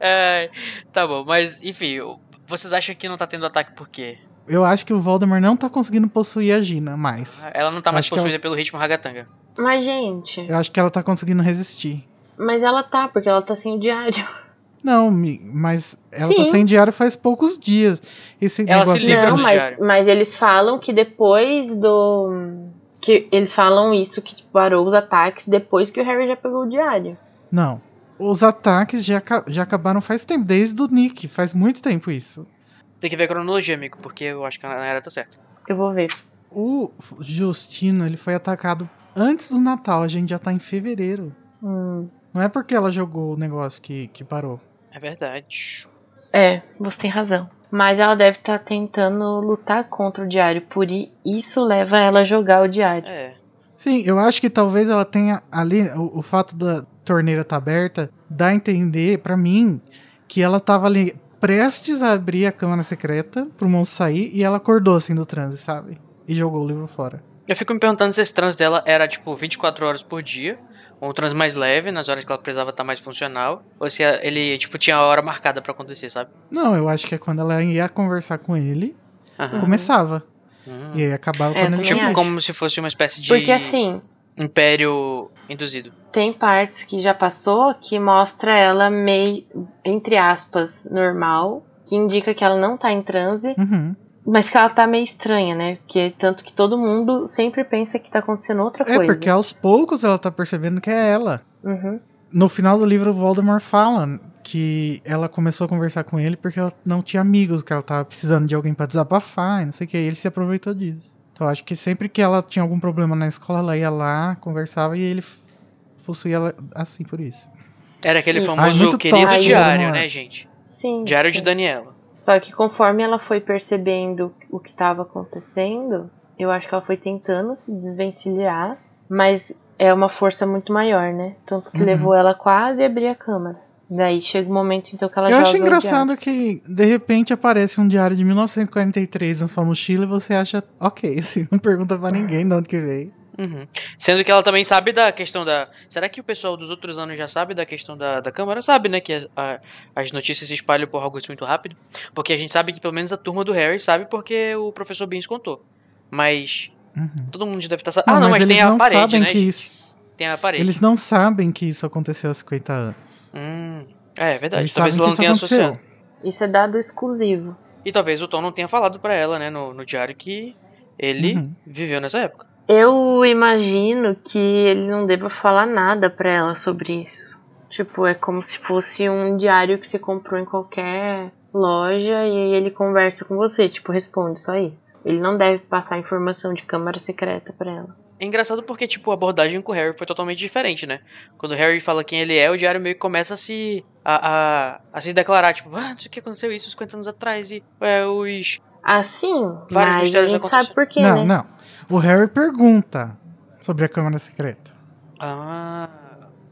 É, tá bom, mas enfim, vocês acham que não tá tendo ataque por quê? Eu acho que o Voldemort não tá conseguindo possuir a Gina mais. Ela não tá mais que possuída pelo ritmo ragatanga. Mas, gente, Eu acho que ela tá conseguindo resistir. mas ela tá, porque ela tá sem o diário. Não, mas ela tá Sim. sem diário faz poucos dias. Esse Ela se livra Não, do mas, diário. mas eles falam que depois do. Que eles falam isso, que tipo, parou os ataques depois que o Harry já pegou o diário. Não. Os ataques já, já acabaram faz tempo, desde o Nick. Faz muito tempo isso. Tem que ver a cronologia, amigo, porque eu acho que a Nayara tá certa. Eu vou ver. O Justino, ele foi atacado antes do Natal. A gente já tá em fevereiro. Hum, Não é porque ela jogou o negócio que, que parou. É verdade. é, você tem razão. Mas ela deve estar tentando lutar contra o diário, por isso leva ela a jogar o diário. É. Sim, eu acho que talvez ela tenha ali. O, o fato da torneira estar aberta dá a entender, pra mim, que ela tava ali prestes a abrir a câmara secreta pro monstro sair e ela acordou assim do transe, sabe? E jogou o livro fora. Eu fico me perguntando se esse trans dela era, tipo, 24 horas por dia, ou um trans mais leve, nas horas que ela precisava estar mais funcional, ou se ele, tipo, tinha a hora marcada pra acontecer, sabe? Não, eu acho que é quando ela ia conversar com ele, Aham. começava. Hum. E aí acabava É, quando ele Tipo, como se fosse uma espécie de Porque assim, império induzido. tem partes que já passou que mostra ela meio, entre aspas, normal, que indica que ela não tá em transe, Uhum. mas que ela tá meio estranha, né? Porque tanto que todo mundo sempre pensa que tá acontecendo outra É, coisa. porque aos poucos ela tá percebendo que é ela. Uhum. No final do livro, o Voldemort fala que ela começou a conversar com ele porque ela não tinha amigos, que ela tava precisando de alguém pra desabafar e não sei o que. E ele se aproveitou disso. Então, eu acho que sempre que ela tinha algum problema na escola, ela ia lá, conversava e ele possuía ela assim por isso. Era aquele Isso. famoso querido top, diário, né? né, gente? Sim. Diário de sim. Daniela. Só que conforme ela foi percebendo o que estava acontecendo, eu acho que ela foi tentando se desvencilhar, mas é uma força muito maior, né? Tanto que Uhum. levou ela quase a abrir a câmera. Daí chega o momento então que ela Eu joga acho engraçado que, de repente, aparece um diário de 1943 na sua mochila e você acha, ok, assim, não pergunta pra ninguém de onde que veio. Uhum. Sendo que ela também sabe da questão da. Será que o pessoal dos outros anos já sabe da questão da, da câmara? Sabe, né? Que a- a- as notícias se espalham por Hogwarts muito rápido. Porque a gente sabe que pelo menos a turma do Harry sabe porque o professor Beans contou. Mas. Uhum. Todo mundo deve estar sabendo. Ah, não, mas, eles tem a não parede, sabem né? isso. Tem a parede. Eles não sabem que isso aconteceu há 50 anos. Hum, é, é verdade. Eles talvez ela não isso tenha aconteceu. associado. Isso é dado exclusivo. E talvez o Tom não tenha falado pra ela, né, no, no diário que ele Uhum. viveu nessa época. Eu imagino que ele não deva falar nada pra ela sobre isso. Tipo, é como se fosse um diário que você comprou em qualquer loja e aí ele conversa com você, tipo, responde só isso. Ele não deve passar informação de câmara secreta pra ela. É engraçado porque, tipo, a abordagem com o Harry foi totalmente diferente, né? Quando o Harry fala quem ele é, o diário meio que começa a se. a, a, a se declarar, tipo, ah, não sei o que aconteceu isso 50 anos atrás e é, os. Assim, Vários mas a mistérios gente acontecem. sabe por quê, não, né? não. O Harry pergunta sobre a Câmara Secreta. Ah.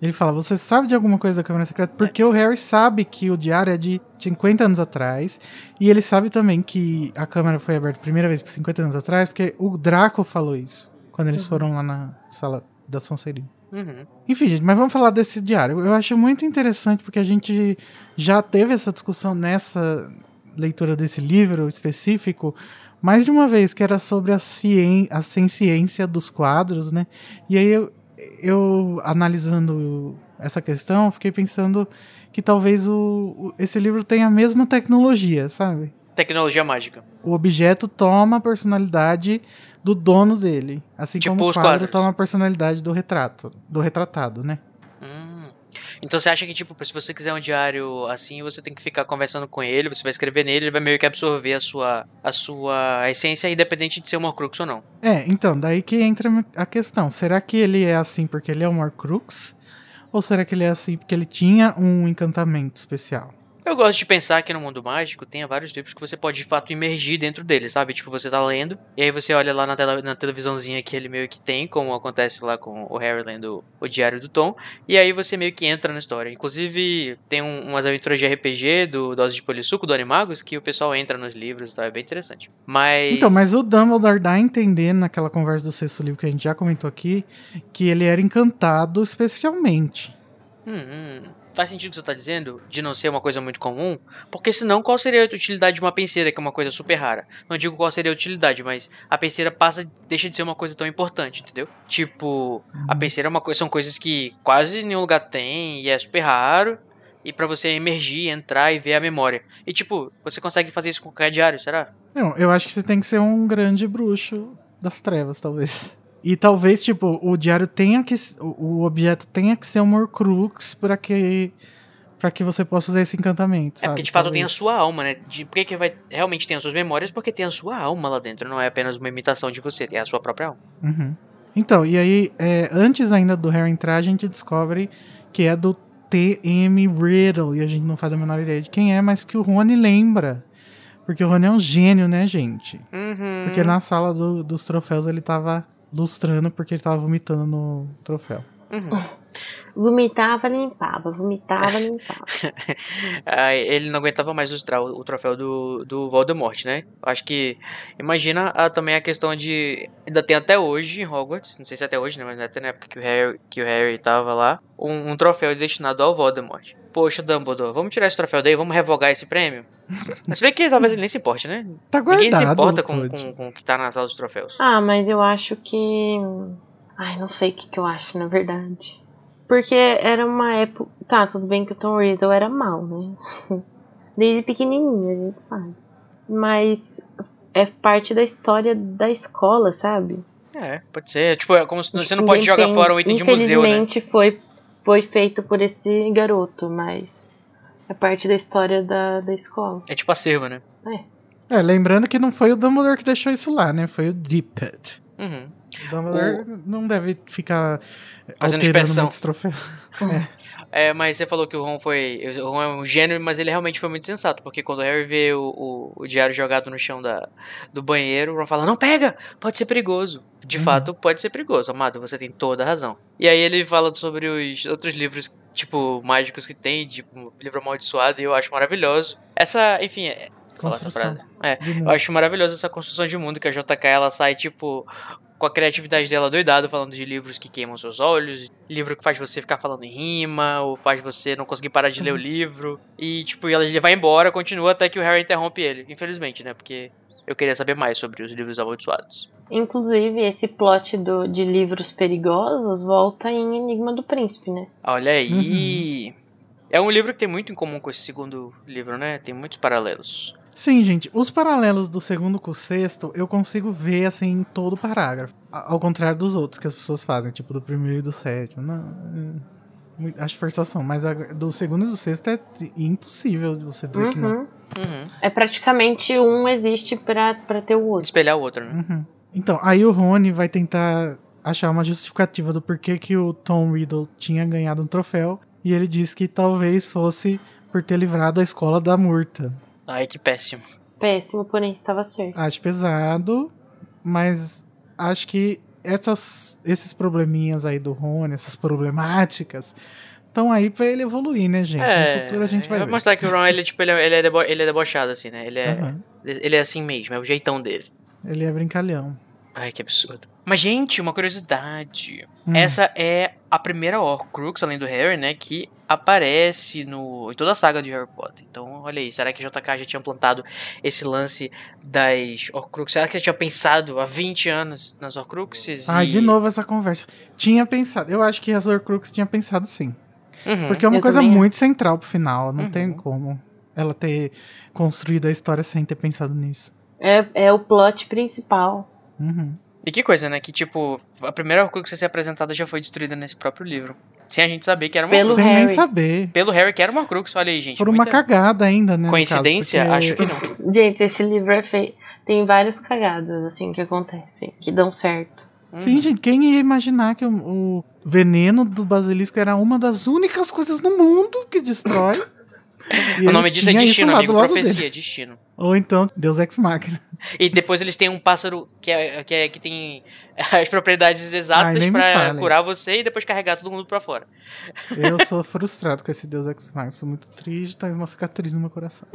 Ele fala, você sabe de alguma coisa da Câmara Secreta? Porque o Harry sabe que o diário é de 50 anos atrás. E ele sabe também que a Câmara foi aberta a primeira vez por 50 anos atrás, porque o Draco falou isso. Quando eles foram lá na sala da Sonserina. Uhum. Enfim, gente, mas vamos falar desse diário. Eu acho muito interessante porque a gente já teve essa discussão nessa leitura desse livro específico mais de uma vez, que era sobre a, cien a ciência dos quadros, né? E aí eu, eu analisando essa questão, fiquei pensando que talvez o, o- esse livro tenha a mesma tecnologia, sabe? Tecnologia mágica. O objeto toma a personalidade do dono dele, assim Tipo como o quadro quadros. toma a personalidade do retrato, do retratado, né? Hum. Então você acha que, tipo, se você quiser um diário assim, você tem que ficar conversando com ele, você vai escrever nele, ele vai meio que absorver a sua, a sua essência, independente de ser um Horcrux ou não. É, então, daí que entra a questão. Será que ele é assim porque ele é um Horcrux? Ou será que ele é assim porque ele tinha um encantamento especial? Eu gosto de pensar que no mundo mágico tenha vários livros que você pode de fato imergir dentro dele, sabe? Tipo, você tá lendo, e aí você olha lá na, tela, na televisãozinha que ele meio que tem, como acontece lá com o Harry lendo o Diário do Tom, e aí você meio que entra na história. Inclusive, tem um- umas aventuras de RPG do Dose de Polissuco, do Animagos, que o pessoal entra nos livros e tal, é bem interessante. Mas. Então, mas o Dumbledore dá a entender naquela conversa do sexto livro que a gente já comentou aqui que ele era encantado especialmente. Hum, hum. Faz sentido o que você tá dizendo, de não ser uma coisa muito comum, porque senão qual seria a utilidade de uma penseira, que é uma coisa super rara? Não digo qual seria a utilidade, mas a penseira passa, deixa de ser uma coisa tão importante, entendeu? Tipo, a penseira é uma coisa, são coisas que quase nenhum lugar tem e é super raro, e pra você emergir, entrar e ver a memória. E tipo, você consegue fazer isso com qualquer diário, será? Não, eu acho que você tem que ser um grande bruxo das trevas, talvez. E talvez, tipo, o diário tenha que. O objeto tenha que ser um Horcrux para que. para que você possa usar esse encantamento. É sabe? porque de fato tem a Talvez. sua alma, né? De, por que, que vai realmente tem as suas memórias? Porque tem a sua alma lá dentro, não é apenas uma imitação de você, é a sua própria alma. Uhum. Então, e aí, é, antes ainda do Harry entrar, a gente descobre que é do T.M. Riddle. E a gente não faz a menor ideia de quem é, mas que o Rony lembra. Porque o Rony é um gênio, né, gente? Uhum. Porque na sala do- dos troféus ele tava lustrando porque ele tava vomitando no troféu. Uhum. Vomitava, limpava, vomitava, limpava. Ah, ele não aguentava mais ilustrar o, o troféu do, do Voldemort, né? Acho que. Imagina ah, também a questão de. Ainda tem até hoje em Hogwarts, não sei se é até hoje, né? Mas até na época que o Harry, que o Harry tava lá, um, um troféu destinado ao Voldemort. Poxa, Dumbledore, vamos tirar esse troféu daí, vamos revogar esse prêmio? Mas se bem que talvez ele nem se importe, né? Tá guardado. Ninguém se importa com, com, com o que tá na sala dos troféus. Ah, mas eu acho que. Ai, não sei o que, que eu acho, na verdade. Porque era uma época. Tá, tudo bem que o Tom Riddle era mal, né? Desde pequenininho, a gente sabe. Mas é parte da história da escola, sabe? É, pode ser. Tipo, é como se você não pode jogar fora um item de museu, né? Infelizmente foi, foi feito por esse garoto, mas é parte da história da, da escola. É tipo acervo, né? É, lembrando que não foi o Dumbledore que deixou isso lá, né? Foi o Deepet. Uhum. O Dumbledore não deve ficar Fazendo inspeção. troféus. É, mas você falou que o Ron foi. O Ron é um gênio, mas ele realmente foi muito sensato. Porque quando o Harry vê o, o, o diário jogado no chão da, do banheiro, o Ron fala: Não pega! Pode ser perigoso. De Uhum. fato, pode ser perigoso, amado. Você tem toda a razão. E aí ele fala sobre os outros livros, tipo, mágicos que tem, tipo, o livro amaldiçoado, e eu acho maravilhoso. Essa, enfim, é. Essa frase. É, eu acho maravilhoso essa construção de mundo que a JK ela sai, tipo, com a criatividade dela doidada, falando de livros que queimam seus olhos, livro que faz você ficar falando em rima, ou faz você não conseguir parar de ler o livro. E, tipo, ela vai embora, continua até que o Harry interrompe ele. Infelizmente, né? Porque eu queria saber mais sobre os livros amaldiçoados. Inclusive, esse plot do, de livros perigosos volta em Enigma do Príncipe, né? Olha aí. É um livro que tem muito em comum com esse segundo livro, né? Tem muitos paralelos. Sim, gente, os paralelos do segundo com o sexto eu consigo ver assim em todo o parágrafo. Ao contrário dos outros que as pessoas fazem, tipo do primeiro e do sétimo. Não, hum, acho forçação, mas a- do segundo e do sexto é impossível de você dizer que não. Uhum. Uhum. É praticamente um existe pra, pra ter o outro. Espelhar o outro, né? Uhum. Então, aí o Rony vai tentar achar uma justificativa do porquê que o Tom Riddle tinha ganhado um troféu. E ele diz que talvez fosse por ter livrado a escola da Murta. Ai, que péssimo. Péssimo, porém estava certo. Acho pesado, mas acho que essas, esses probleminhas aí do Rony, essas problemáticas, estão aí pra ele evoluir, né, gente? no futuro a gente vai ver. mostrar que o Ron, ele, tipo, ele, é, ele, é debo- ele é debochado, assim, né? Ele é, Aham. ele é assim mesmo, é o jeitão dele. Ele é brincalhão. Ai, que absurdo. Mas, gente, uma curiosidade. Hum. Essa é a primeira Horcrux, além do Harry, né? Que aparece no, em toda a saga de Harry Potter. Então, olha aí, será que JK já tinha plantado esse lance das Horcruxes? Será que ele tinha pensado há 20 anos nas Horcruxes? Ai, e- de novo essa conversa. Tinha pensado, eu acho que as Horcrux tinha pensado sim. Uhum. Porque é uma coisa também muito central pro final, não Uhum. tem como ela ter construído a história sem ter pensado nisso. É, é o plot principal. Uhum. E que coisa, né? Que, tipo, a primeira Horcrux a ser apresentada já foi destruída nesse próprio livro. Sem a gente saber que era uma Pelo Horcrux. Sem nem Harry. saber. Pelo Harry, que era uma Horcrux. Olha aí, gente. Por uma cagada ainda, né? Coincidência? caso, Acho que não. Gente, esse livro é feio. Tem vários cagados, assim, que acontecem, que dão certo. Sim, gente, quem ia imaginar que o, o veneno do basilisco era uma das únicas coisas no mundo que destrói? O nome disso é destino, amigo. Profecia, dele. destino. Ou então, Deus Ex Machina. E depois eles têm um pássaro que, é, que, é, que tem as propriedades exatas fale. curar você e depois carregar todo mundo pra fora. Eu sou frustrado com esse Deus Ex Machina. Sou muito triste, tá uma cicatriz no meu coração.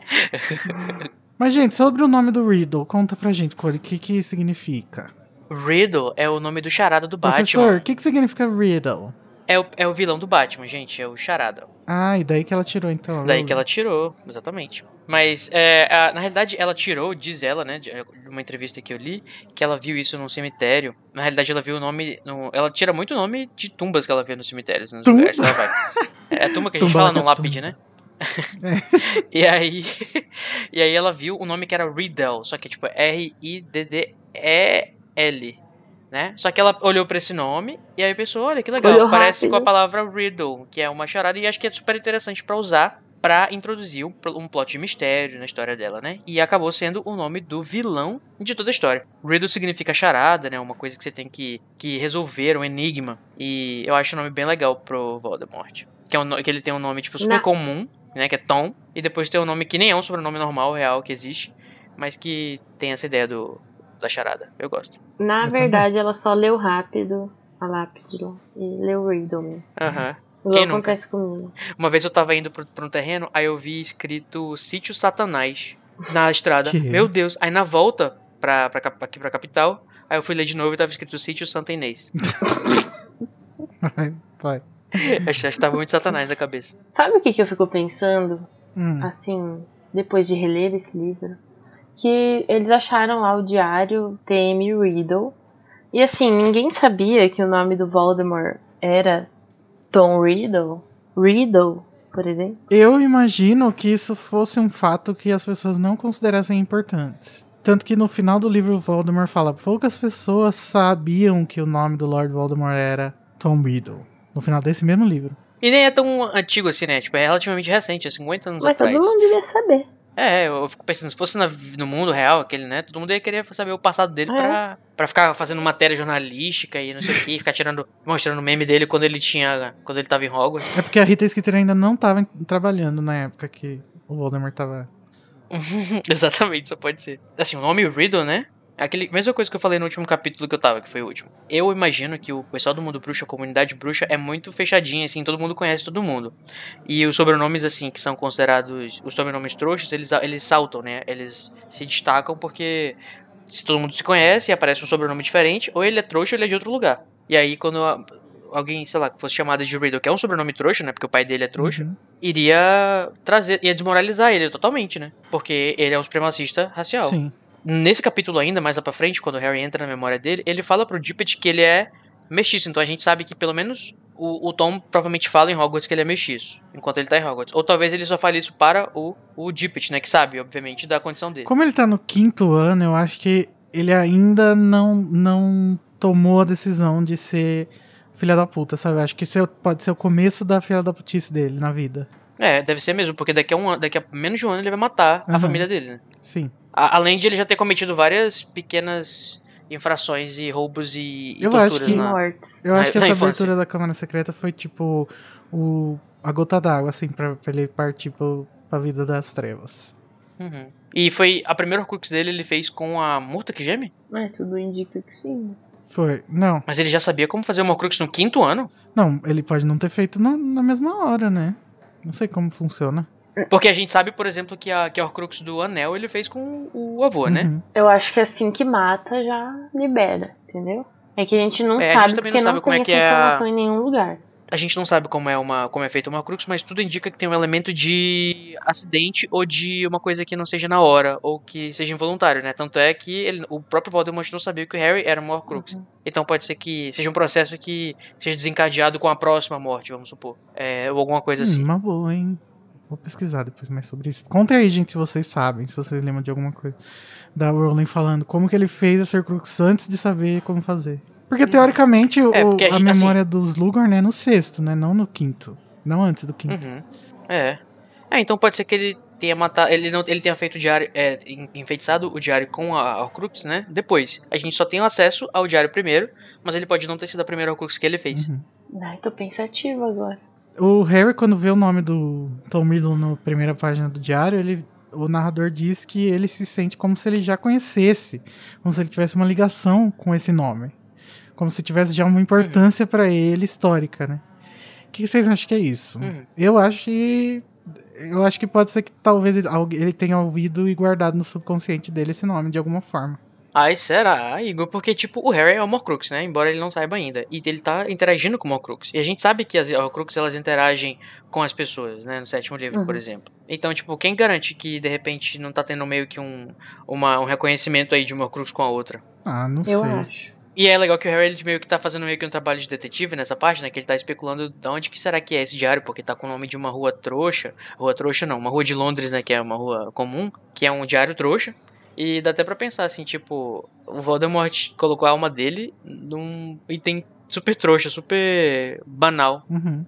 Mas, gente, sobre o nome do Riddle, conta pra gente, o que que significa? Riddle é o nome do charada do Professor, Batman. o que que significa Riddle? É o, é o vilão do Batman, gente. É o charada. Ah, e daí que ela tirou, então. Daí que ela tirou, exatamente. Mas, é, a- na realidade, ela tirou, diz ela, né, de uma entrevista que eu li, que ela viu isso num cemitério. Na realidade, ela viu o nome. no- ela tira muito nome de tumbas que ela vê nos cemitérios, nos lugares. É a tumba que a gente fala no lápide, tumba. né? e aí. e aí ela viu o nome que era Riddle, só que é tipo R-I-D-D-E-L. Né? Só que ela olhou pra esse nome e aí pensou, olha que legal, Olhou parece rápido. com a palavra riddle, que é uma charada e acho que é super interessante pra usar pra introduzir um, um plot de mistério na história dela, né? E acabou sendo o nome do vilão de toda a história. Riddle significa charada, né? Uma coisa que você tem que, que resolver, um enigma. E eu acho o nome bem legal pro Voldemort. Que, é um, que ele tem um nome, tipo, super Na- comum, né? Que é Tom. E depois tem um nome que nem é um sobrenome normal, real, que existe. Mas que tem essa ideia do, da charada. Eu gosto. Na Eu verdade, ela só leu rápido a lápide lá. E leu Riddle mesmo. Aham. Quem nunca? acontece comigo. Uma vez eu tava indo pra um terreno, aí eu vi escrito Sítio Satanás na estrada. Que? Meu Deus. Aí na volta pra, pra, aqui pra capital, aí eu fui ler de novo e tava escrito Sítio Santa Inês. Vai, vai. acho, acho que tava muito Satanás na cabeça. Sabe o que, que eu fico pensando, Hum. assim, depois de reler esse livro? Que eles acharam lá o diário TM Riddle. E assim, ninguém sabia que o nome do Voldemort era Tom Riddle. Riddle, por exemplo. Eu imagino que isso fosse um fato que as pessoas não considerassem importante. Tanto que no final do livro o Voldemort fala poucas pessoas sabiam que o nome do Lord Voldemort era Tom Riddle. No final desse mesmo livro. E nem é tão antigo assim, né? Tipo, é relativamente recente, é 50 anos Mas atrás. todo mundo devia saber. É, eu fico pensando, se fosse na- no mundo real, aquele, né? Todo mundo ia querer saber o passado dele É. pra, pra ficar fazendo matéria jornalística e não sei o que, ficar tirando, mostrando o meme dele quando ele tinha. Quando ele tava em Hogwarts. É porque a Rita Skeeter ainda não tava trabalhando na época que o Voldemort tava. Exatamente, só pode ser. Assim, o nome Riddle, né? É aquele mesma coisa que eu falei no último capítulo que eu tava, que foi o último. Eu imagino que o pessoal do mundo bruxo, a comunidade bruxa, é muito fechadinha, assim, todo mundo conhece todo mundo. E os sobrenomes, assim, que são considerados os sobrenomes trouxas, eles, eles saltam, né? Eles se destacam porque se todo mundo se conhece e aparece um sobrenome diferente, ou ele é trouxa ou ele é de outro lugar. E aí, quando a- alguém, sei lá, que fosse chamado de Riddle, que é um sobrenome trouxa, né? Porque o pai dele é trouxa Uhum. iria trazer, ia desmoralizar ele totalmente, né? Porque ele é um supremacista racial. Sim. Nesse capítulo ainda, mais lá pra frente, quando o Harry entra na memória dele, ele fala pro Dippet que ele é mestiço. Então a gente sabe que pelo menos o, o Tom provavelmente fala em Hogwarts que ele é mestiço, enquanto ele tá em Hogwarts. Ou talvez ele só fale isso para o, o Dippet, né? Que sabe, obviamente, da condição dele. Como ele tá no quinto ano, eu acho que ele ainda não, não tomou a decisão de ser filha da puta, sabe? Eu acho que esse é pode ser o começo da filha da putice dele na vida. É, deve ser mesmo, porque daqui a, um, ano- daqui a menos de um ano ele vai matar a Aham. família dele, né? Sim. A- além de ele já ter cometido várias pequenas infrações e roubos e, e Eu acho torturas que- na- Mortes. Eu Na- acho que na essa infância. abertura da Câmara Secreta foi tipo o, a gota d'água, assim, pra, pra ele partir pro, pra vida das trevas. Uhum. E foi a primeira Horcrux dele ele fez com a Murta que geme? É, tudo indica que sim. Foi. Não, Mas ele já sabia como fazer uma Horcrux no quinto ano? não, ele pode não ter feito na, na mesma hora, né? Não sei como funciona. Porque a gente sabe, por exemplo, que a, que a Horcrux do Anel ele fez com o avô, né? Uhum. Eu acho que assim que mata, já libera, entendeu? É que a gente não É, a gente sabe também porque não sabe não como tem é que essa é a- informação em nenhum lugar. A gente não sabe como é uma como é feita uma Horcrux, mas tudo indica que tem um elemento de acidente ou de uma coisa que não seja na hora ou que seja involuntário, né? Tanto é que ele- o próprio Voldemort não sabia que o Harry era uma Horcrux. Uhum. Então pode ser que seja um processo que seja desencadeado com a próxima morte, vamos supor. É, ou alguma coisa assim. Hum, uma boa, hein? Vou pesquisar depois mais sobre isso. Contem aí, gente, se vocês sabem, se vocês lembram de alguma coisa. Da Rowling falando como que ele fez a Horcrux antes de saber como fazer. Porque, teoricamente, o- É, porque a a, gente- assim- memória dos Slughorn é no sexto, né? Não no quinto. Não antes do quinto. Uhum. É. É, então pode ser que ele tenha matado. Ele, não, ele tenha feito o diário. É, en- enfeitiçado o diário com a Horcrux, né? Depois. A gente só tem acesso ao diário primeiro, mas ele pode não ter sido a primeira Horcrux que ele fez. Uhum. Ai, tô pensativa agora. O Harry, quando vê o nome do Tom Riddle na primeira página do diário, ele, o narrador diz que ele se sente como se ele já conhecesse, como se ele tivesse uma ligação com esse nome, como se tivesse já uma importância pra ele histórica, né? O que vocês acham que é isso? Uhum. Eu acho que eu acho que pode ser que talvez ele, ele tenha ouvido e guardado no subconsciente dele esse nome de alguma forma. Ai, será, Igor? Porque, tipo, o Harry é o Horcrux, né? Embora ele não saiba ainda. E ele tá interagindo com o Horcrux. E a gente sabe que as Horcrux, elas interagem com as pessoas, né? No sétimo livro, Uhum. por exemplo. Então, tipo, quem garante que, de repente, não tá tendo meio que um, uma, um reconhecimento aí de uma Horcrux com a outra? Ah, não Eu sei. acho. E é legal que o Harry ele meio que tá fazendo meio que um trabalho de detetive nessa parte, né? Que ele tá especulando de onde que será que é esse diário, porque tá com o nome de uma rua trouxa. Rua trouxa não, uma rua de Londres, né? Que é uma rua comum, que é um diário trouxa. E dá até pra pensar assim, tipo, o Voldemort colocou a alma dele num item super trouxa, super banal. Uhum.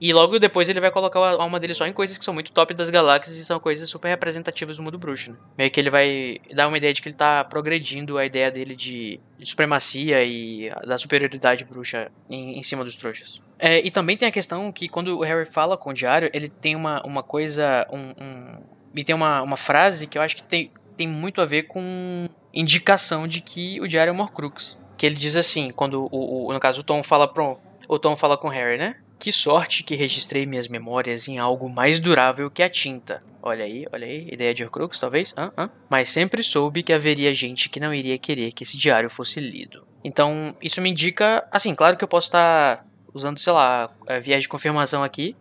E logo depois ele vai colocar a alma dele só em coisas que são muito top das galáxias e são coisas super representativas do mundo bruxo, né? Meio que ele vai dar uma ideia de que ele tá progredindo a ideia dele de, de supremacia e da superioridade bruxa em, em cima dos trouxas. É, e também tem a questão que quando o Harry fala com o diário, ele tem uma, uma coisa. Um, um, e tem uma, uma frase que eu acho que tem, tem muito a ver com indicação de que o diário é Horcrux. Que ele diz assim, quando o, o- no caso o Tom fala pro. O Tom fala com o Harry, né? Que sorte que registrei minhas memórias em algo mais durável que a tinta. Olha aí, olha aí, ideia de Horcrux, talvez? Hã? Hã? Mas sempre soube que haveria gente que não iria querer que esse diário fosse lido. Então, isso me indica. Assim, claro que eu posso estar usando, sei lá, é, viés de confirmação aqui,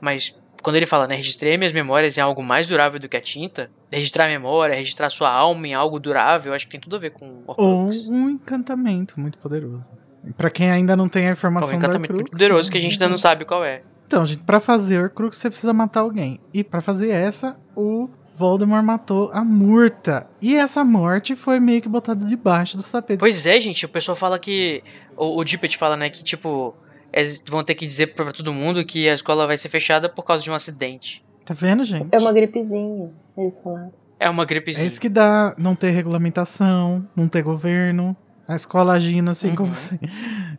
mas quando ele fala, né, registrei minhas memórias em algo mais durável do que a tinta, registrar a memória, registrar sua alma em algo durável, acho que tem tudo a ver com Ou Horcrux. um encantamento muito poderoso. Pra quem ainda não tem a um informação do encantamento muito Horcrux, poderoso né? que a gente ainda não sabe qual é. Então, gente, pra fazer Horcrux você precisa matar alguém. E pra fazer essa, o Voldemort matou a Murta. E essa morte foi meio que botada debaixo dos tapetes. Pois é, gente, o pessoal fala que. O, o Dippet fala, né, que tipo. Eles vão ter que dizer pra todo mundo que a escola vai ser fechada por causa de um acidente. Tá vendo, gente? É uma gripezinha. Eles falaram. É uma É gripezinha. isso que dá não ter regulamentação, não ter governo. A escola agindo assim como Uhum. se.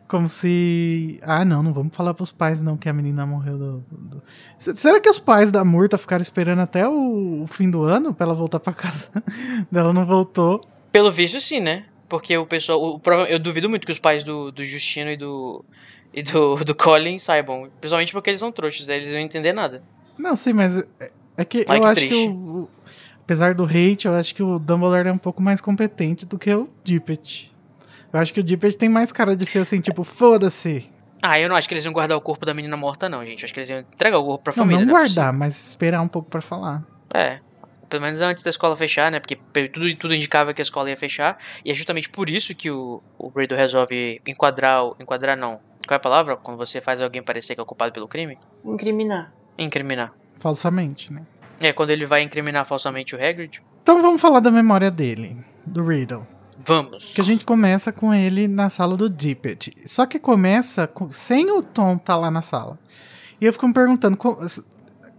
Como se. Ah, não, não vamos falar pros pais, não, que a menina morreu do. do- Será que os pais da Murta ficaram esperando até o, o fim do ano pra ela voltar pra casa? Ela não voltou. Pelo visto, sim, né? Porque o pessoal. o- eu duvido muito que os pais do, do Justino e do. E do, do Colin saibam. Principalmente porque eles são trouxas, né? eles não vão entender nada. Não, sim, mas é, é que Ai, eu que acho que triste. o, o- Apesar do hate, eu acho que o Dumbledore é um pouco mais competente do que o Dippet. Eu acho que o Dippet tem mais cara de ser assim, tipo, foda-se. Ah, eu não acho que eles iam guardar o corpo da menina morta, não, gente. Eu acho que eles iam entregar o corpo pra Não, família. não é guardar, mas esperar um pouco pra falar. É. Pelo menos antes da escola fechar, né? Porque tudo, tudo indicava que a escola ia fechar. E é justamente por isso que o, o Riddle resolve enquadrar. Enquadrar não. Qual é a palavra? Quando você faz alguém parecer que é culpado pelo crime? Incriminar. Incriminar. Falsamente, né? É, quando ele vai incriminar falsamente o Hagrid. Então vamos falar da memória dele, do Riddle. Vamos. Que a gente começa com ele na sala do Dippet. Só que começa com- sem o Tom tá lá na sala. E eu fico me perguntando co-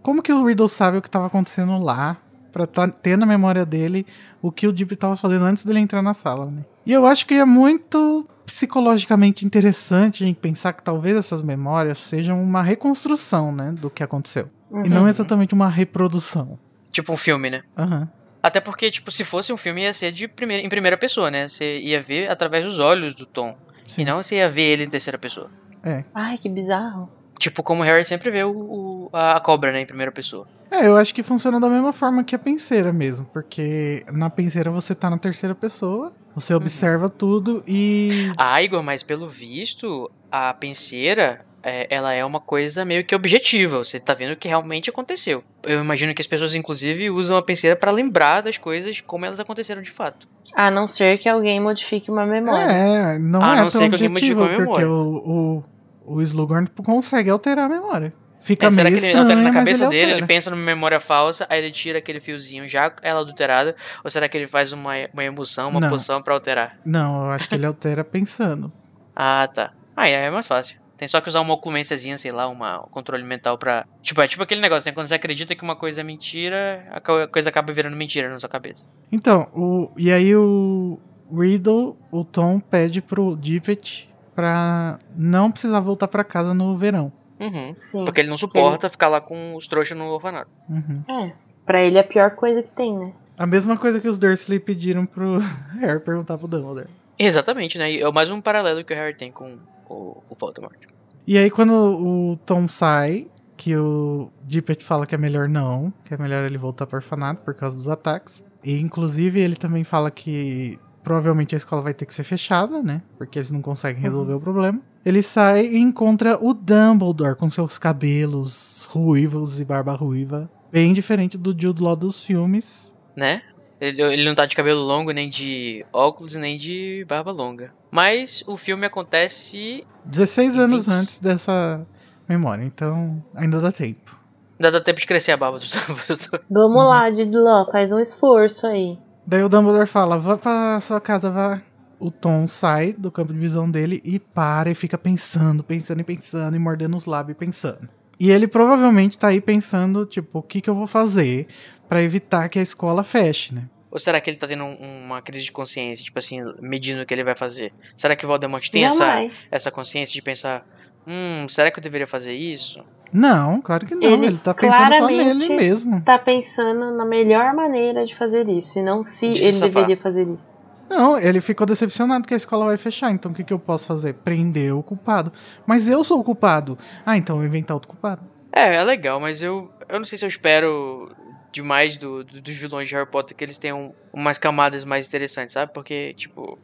como, que o Riddle sabe o que estava acontecendo lá pra tá, ter na memória dele o que o Dippet tava fazendo antes dele entrar na sala, né? E eu acho que é muito psicologicamente interessante a gente pensar que talvez essas memórias sejam uma reconstrução, né, do que aconteceu. E não exatamente uma reprodução. Tipo um filme, né? Aham. Até porque, tipo, se fosse um filme, ia ser de primeira, em primeira pessoa, né? Você ia ver através dos olhos do Tom. Sim. E não você ia ver ele em terceira pessoa. É. Ai, que bizarro. Tipo, como o Harry sempre vê o, o- a, a cobra, né? Em primeira pessoa. É, eu acho que funciona da mesma forma que a penseira mesmo, porque na penseira você tá na terceira pessoa, você observa tudo e. Ah, Igor, mas pelo visto, a penseira, é, ela é uma coisa meio que objetiva. Você tá vendo o que realmente aconteceu. Eu imagino que as pessoas, inclusive, usam a penseira pra lembrar das coisas como elas aconteceram de fato. A não ser que alguém modifique uma memória. É, não A é não tão ser que alguém objetivo, modificou a porque memória. o, o, o Slughorn consegue alterar a memória. Fica É, será meio que ele estranho, altera na cabeça ele dele, ele pensa numa memória falsa, aí ele tira aquele fiozinho já ela adulterada? Ou será que ele faz uma, uma emoção, uma Não. poção pra alterar? Não, eu acho que ele altera pensando. Ah, tá. Aí é mais fácil. Tem só que usar uma oclumênciazinha, sei lá, uma, um controle mental pra. Tipo, é tipo aquele negócio, né? Quando você acredita que uma coisa é mentira, a coisa acaba virando mentira na sua cabeça. Então, o, e aí o Riddle, o Tom pede pro Dippet pra não precisar voltar pra casa no verão. Uhum. Sim. Porque ele não suporta ficar lá com os trouxas no orfanato. Uhum. É. Pra ele é a pior coisa que tem, né? A mesma coisa que os Dursley pediram pro Harry perguntar pro Dumbledore. Exatamente, né? E é mais um paralelo que o Harry tem com o, o Voldemort. E aí quando o Tom sai, que o Dippet fala que é melhor não, que é melhor ele voltar pro orfanato por causa dos ataques. E inclusive ele também fala que provavelmente a escola vai ter que ser fechada, né? Porque eles não conseguem resolver o problema. Ele sai e encontra o Dumbledore com seus cabelos ruivos e barba ruiva. Bem diferente do Jude Law dos filmes. né? Ele, ele não tá de cabelo longo, nem de óculos, nem de barba longa. Mas o filme acontece. 16 anos 20. antes dessa memória, então ainda dá tempo. Ainda dá tempo de crescer a barba do Dumbledore. Vamos lá, Didló, faz um esforço aí. Daí o Dumbledore fala: vá pra sua casa, vá. O Tom sai do campo de visão dele e para e fica pensando, pensando e pensando, e mordendo os lábios e pensando. E ele provavelmente tá aí pensando, tipo, o que que eu vou fazer pra evitar que a escola feche, né? Ou será que ele tá tendo um- uma crise de consciência, tipo assim, medindo o que ele vai fazer? Será que o Voldemort tem essa, Jamais. essa consciência de pensar, hum, será que eu deveria fazer isso? Não, claro que não. Ele Ele, tá pensando só nele mesmo. Tá pensando na melhor maneira de fazer isso, e não se De ele safar. deveria fazer isso. Não, ele ficou decepcionado que a escola vai fechar. Então o que, que eu posso fazer? Prender o culpado. Mas eu sou o culpado. Ah, então eu vou inventar outro culpado. É, é legal, mas eu, eu não sei se eu espero demais do, do- dos vilões de Harry Potter que eles tenham umas camadas mais interessantes, sabe? Porque, tipo,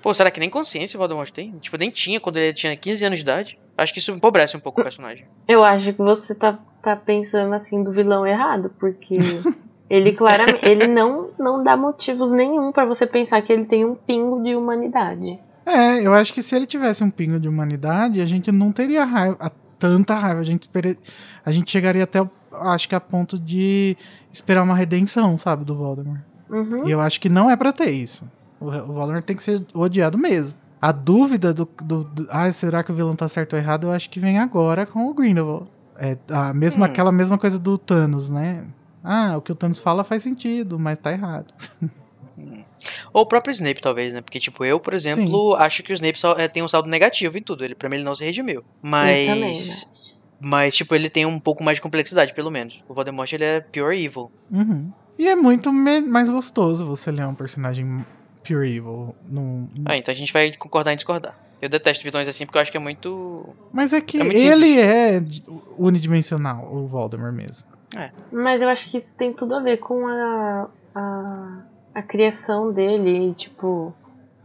pô, será que nem consciência o Voldemort tem? Tipo, nem tinha quando ele tinha 15 anos de idade. Acho que isso empobrece um pouco o personagem. Eu acho que você tá, tá pensando assim do vilão errado, porque ele claramente ele não, não dá motivos nenhum pra você pensar que ele tem um pingo de humanidade. É, eu acho que se ele tivesse um pingo de humanidade, a gente não teria raiva, a- tanta raiva. A gente, a gente chegaria até, acho que a ponto de esperar uma redenção, sabe, do Voldemort. Uhum. E eu acho que não é pra ter isso. O, o Voldemort tem que ser odiado mesmo. A dúvida do, do, do- Ah, será que o vilão tá certo ou errado? Eu acho que vem agora com o Grindelwald. É a mesma, Hum. aquela mesma coisa do Thanos, né? Ah, o que o Thanos fala faz sentido, mas tá errado. Ou o próprio Snape, talvez, né? Porque, tipo, eu, por exemplo, acho que o Snape só, é, tem um saldo negativo em tudo. Ele, pra mim, ele não se redimiu. Mas. também, né? Mas, tipo, ele tem um pouco mais de complexidade, pelo menos. O Voldemort, ele é pure evil. Uhum. E é muito mais gostoso você ler um personagem pure evil. Num... Ah, então a gente vai concordar em discordar. Eu detesto vilões assim porque eu acho que é muito. Mas é que É muito ele é de- unidimensional, o Voldemort mesmo. Mas eu acho que isso tem tudo a ver com a, a, a criação dele, tipo,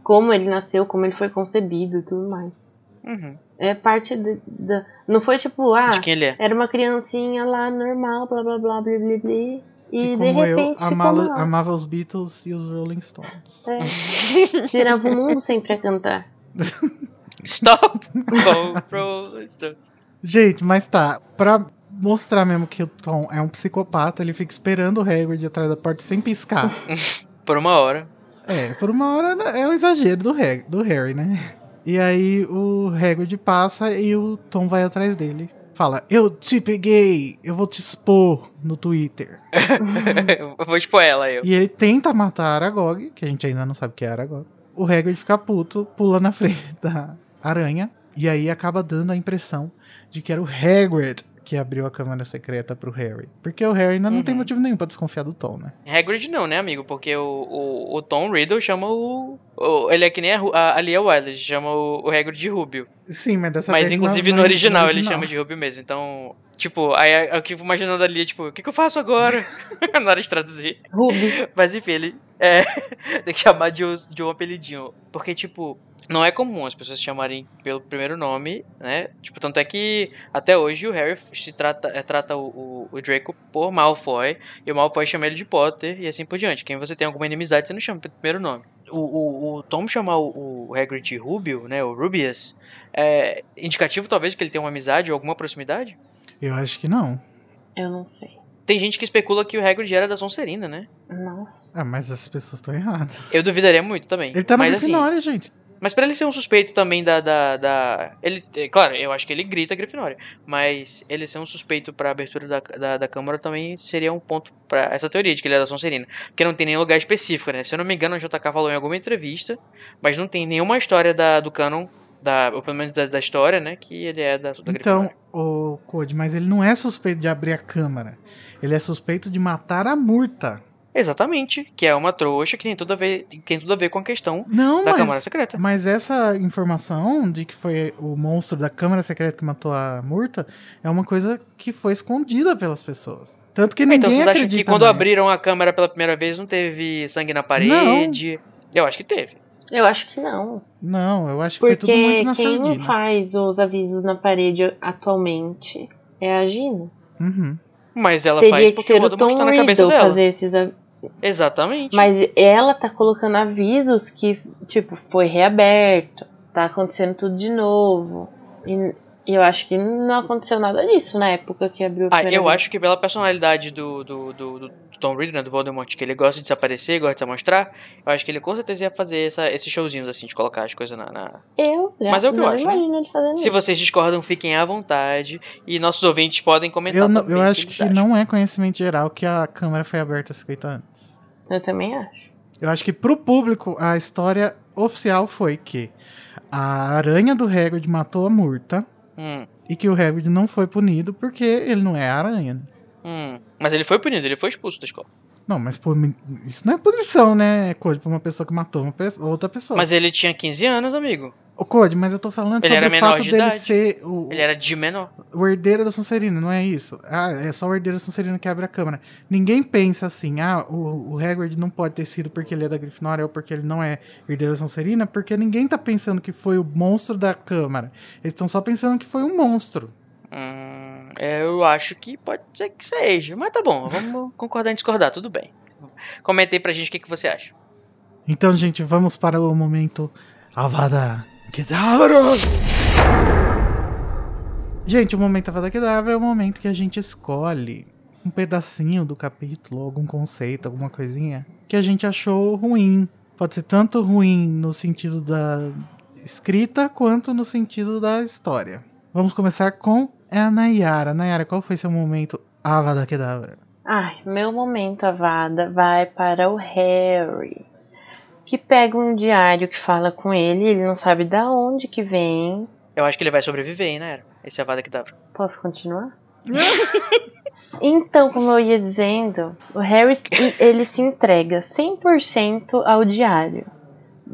como ele nasceu, como ele foi concebido e tudo mais. Uhum. É parte da. Não foi tipo, ah, De quem ele é. era uma criancinha lá normal, blá blá blá, blá blá blá. E Que de repente eu ficou amava, amava os Beatles e os Rolling Stones. É. Girava o mundo sempre a cantar. Stop! Go, bro, stop. Gente, mas tá, pra mostrar mesmo que o Tom é um psicopata, ele fica esperando o Hagrid atrás da porta sem piscar. Por uma hora. É, por uma hora é um exagero do, Hag do Harry, né? E aí o Hagrid passa e o Tom vai atrás dele. Fala, eu te peguei, eu vou te expor no Twitter. eu vou expor ela, eu. E ele tenta matar a Aragog, que a gente ainda não sabe o que é Aragog. O Hagrid fica puto, pula na frente da aranha. E aí acaba dando a impressão de que era o Hagrid que abriu a câmara secreta pro Harry. Porque o Harry ainda não tem Uhum. motivo nenhum pra desconfiar do Tom, né? Hagrid não, né, amigo? Porque o, o, o Tom Riddle chama o, o- Ele é que nem a, Ru- a, a Lia Wiley, chama o, o Hagrid de Rubio. Sim, mas dessa Mas vez inclusive não- no não- original, ele original. chama de Rubio mesmo. Então, tipo, aí eu fico imaginando a Lia, tipo, o que, que eu faço agora? Na hora de traduzir. Ruby. Mas enfim, ele é, tem que chamar de, de um apelidinho. Porque, tipo, não é comum as pessoas se chamarem pelo primeiro nome, né? Tipo, tanto é que até hoje o Harry se trata, é, trata o, o, o Draco por Malfoy, e o Malfoy chama ele de Potter, e assim por diante. Quem você tem alguma inimizade, você não chama pelo primeiro nome. O, o, o Tom chamar o, o Hagrid de Rubio, né? O Rubius, é indicativo talvez que ele tem uma amizade ou alguma proximidade? Eu acho que não. Eu não sei. Tem gente que especula que o Hagrid era da Sonserina, né? Nossa. Ah, mas as pessoas estão erradas. Eu duvidaria muito também. Ele tá na Mas assim, Grifinória, gente. Mas pra ele ser um suspeito também da, da, da- Ele. é, Claro, eu acho que ele grita Grifinória. Mas ele ser um suspeito pra abertura da, da, da Câmara também seria um ponto pra essa teoria de que ele é da Sonserina. Porque não tem nenhum lugar específico, né? Se eu não me engano, o JK falou em alguma entrevista. Mas não tem nenhuma história da, do canon. Da, ou pelo menos da, da história, né? Que ele é da, da Então, o Code, mas ele não é suspeito de abrir a câmara. Ele é suspeito de matar a Murta. Exatamente. Que é uma trouxa que tem tudo a ver, tem tudo a ver com a questão Não, da mas, Câmara Secreta. mas essa informação de que foi o monstro da Câmara Secreta que matou a Murta é uma coisa que foi escondida pelas pessoas. Tanto que ninguém Então vocês acham que quando mais. abriram a câmera pela primeira vez não teve sangue na parede? Eu acho que teve. Eu acho que não. Não, eu acho que foi tudo muito Porque na quem surdina. faz os avisos na parede atualmente é a Gina. Uhum. Mas ela Teria faz que porque ser o o Tom tá na cabeça Riddle dela. fazer esses avisos. Exatamente. Mas ela tá colocando avisos que, tipo, foi reaberto, tá acontecendo tudo de novo. E eu acho que não aconteceu nada disso na época que abriu a Ah, eu vez. acho que pela personalidade do, do, do, do Tom Riddle, né, do Voldemort, que ele gosta de se aparecer, gosta de se mostrar, eu acho que ele com certeza ia fazer essa, esses showzinhos assim, de colocar as coisas na... na- Eu, Mas é o que eu não acho, né? imagino ele fazendo Se isso. vocês discordam, fiquem à vontade. E nossos ouvintes podem comentar Eu, não- também eu acho que acham. não é conhecimento geral que a câmera foi aberta 50 anos. Eu também acho. Eu acho que pro público a história oficial foi que a aranha do Hagrid matou a Murta Hum, e que o Hagrid não foi punido porque ele não é a aranha. hum. Mas ele foi punido, ele foi expulso da escola. Não, mas por, isso não é punição, né, Code, pra uma pessoa que matou uma pe- outra pessoa. Mas ele tinha 15 anos, amigo. Ô, Code, mas eu tô falando Ele sobre era o fato de dele idade. ser o, Ele era de menor. o herdeiro da Sonserina, não é isso? Ah, é só o herdeiro da Sonserina que abre a câmara. Ninguém pensa assim, ah, o, o Hagrid não pode ter sido porque ele é da Grifinória ou porque ele não é herdeiro da Sonserina, porque ninguém tá pensando que foi o monstro da câmara. Eles estão só pensando que foi um monstro. Hum, eu acho que pode ser que seja. Mas tá bom, vamos concordar em discordar, tudo bem. Comenta aí pra gente o que, que você acha. Então, gente, vamos para o momento Avada Kedavra! Gente, o momento Avada Kedavra é o momento que a gente escolhe um pedacinho do capítulo, algum conceito, alguma coisinha que a gente achou ruim. Pode ser tanto ruim no sentido da escrita quanto no sentido da história. Vamos começar com a Nayara. Nayara, qual foi seu momento Avada Kedavra? Ai, meu momento, Avada, vai para o Harry. Que pega um diário que fala com ele, ele não sabe da onde que vem. Eu acho que ele vai sobreviver, hein, né? Esse Avada que dá. Posso continuar? então, como eu ia dizendo, o Harry ele se entrega 100% ao diário.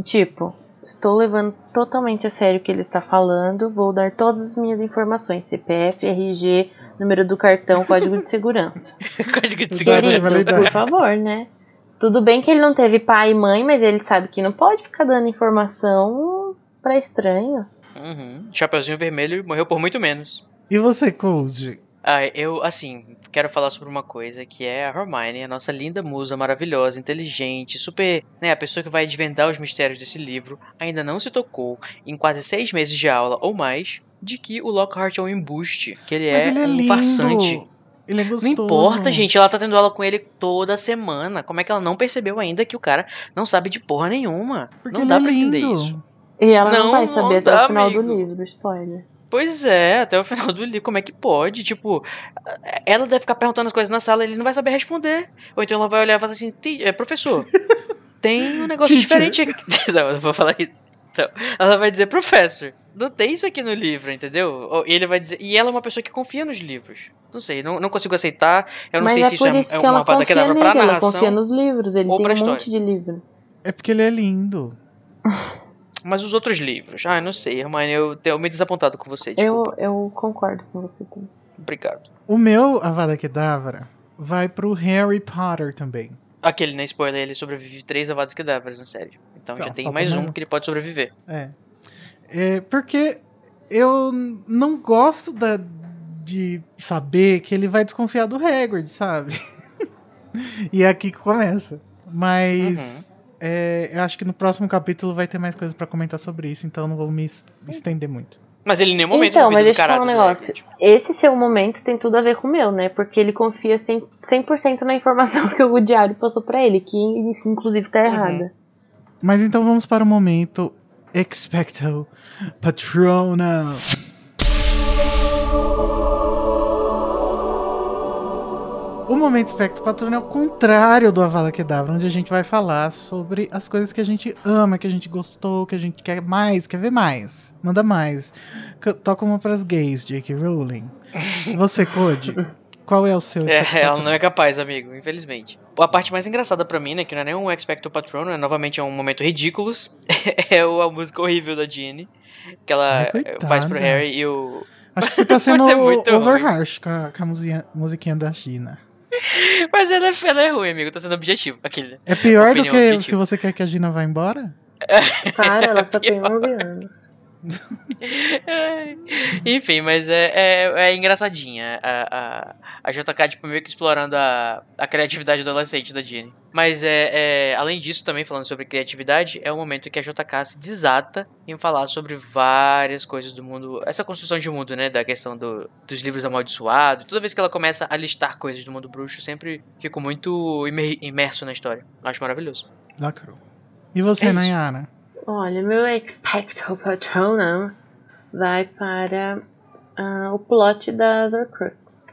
Tipo, estou levando totalmente a sério o que ele está falando, vou dar todas as minhas informações, CPF, RG, número do cartão, código de segurança. código de segurança. Querido, por favor, né? Tudo bem que ele não teve pai e mãe, mas ele sabe que não pode ficar dando informação para estranho. Uhum. Chapeuzinho vermelho morreu por muito menos. E você, Cold? Ah, eu, assim, quero falar sobre uma coisa que é a Hermione, a nossa linda musa maravilhosa, inteligente, super. né, a pessoa que vai desvendar os mistérios desse livro, ainda não se tocou, em quase seis meses de aula ou mais, de que o Lockhart é um embuste, que ele é, ele é um lindo. farsante. Ele é Não importa, gente, ela tá tendo aula com ele toda semana. Como é que ela não percebeu ainda que o cara não sabe de porra nenhuma? Porque não dá é pra entender isso. E ela não, Não, vai não saber até dá, o final amigo. do livro, spoiler. Pois é, até o final do livro, como é que pode? Tipo, ela deve ficar perguntando as coisas na sala e ele não vai saber responder. Ou então ela vai olhar e falar assim, "Ti- é, professor, tem um negócio diferente aqui. Não, eu não vou falar isso. Então, ela vai dizer, professor, não tem isso aqui no livro, entendeu? Ou- E ele vai dizer. E ela é uma pessoa que confia nos livros. Não sei, não, não consigo aceitar. Eu não Mas sei é se isso é, isso é que uma ela vada confia quedavra pra nele, ela narração. confia nos livros, ele tem um história. monte de livro. É porque ele é lindo. Mas os outros livros. Ah, não sei, Hermione, eu tenho meio desapontado com você, Eu, desculpa. eu concordo com você também. Obrigado. O meu Avada Kedavra vai pro Harry Potter também. Aquele, né? Spoiler, ele sobrevive três avadas quedáveres na série. Então Então, já tem mais um que ele pode sobreviver. É. É, porque eu não gosto da, de saber que ele vai desconfiar do Hagrid, sabe? e é aqui que começa. Mas é, eu acho que no próximo capítulo vai ter mais coisas pra comentar sobre isso, então eu não vou me es- estender muito. Mas ele em nenhum momento Então, mas do deixa eu falar um negócio. Hagrid. Esse seu momento tem tudo a ver com o meu, né? Porque ele confia 100%, 100 na informação que o diário passou pra ele, que inclusive tá errada. Mas então vamos para o momento Expecto Patronum. O momento Expecto Patronum é o contrário do Avala Kedavra, onde a gente vai falar sobre as coisas que a gente ama, que a gente gostou, que a gente quer mais, quer ver mais. Manda mais. Toca uma pras gays, J.K. Rowling. Você, Code, qual é o seu É, ela não é capaz, amigo, infelizmente. A parte mais engraçada pra mim, né, que não é nem um Expecto Patronum, é novamente é um momento ridículos, é a música horrível da Ginny, que ela Ai, faz pro Harry e o... Acho que você tá sendo é muito over harsh com a, com a musiquinha, musiquinha da China. Mas ela é, ela é ruim, amigo, tô sendo objetivo. Aquele. É pior do que objetiva. se você quer que a Gina vá embora? Cara, ela só tem 11 anos. Enfim, mas é, é, é engraçadinha a, a, a JK, tipo, meio que explorando a, a criatividade adolescente da Jenny. Mas é, é, além disso, também falando sobre criatividade, é o momento que a JK se desata em falar sobre várias coisas do mundo, essa construção de mundo, né, da questão do, dos livros amaldiçoados. Toda vez que ela começa a listar coisas do mundo bruxo, eu sempre fico muito imer- imerso na história. Acho maravilhoso. Lacrou. E você, É. Nayara? Olha, meu Expecto Patronum vai para ah, o plot das Horcrux.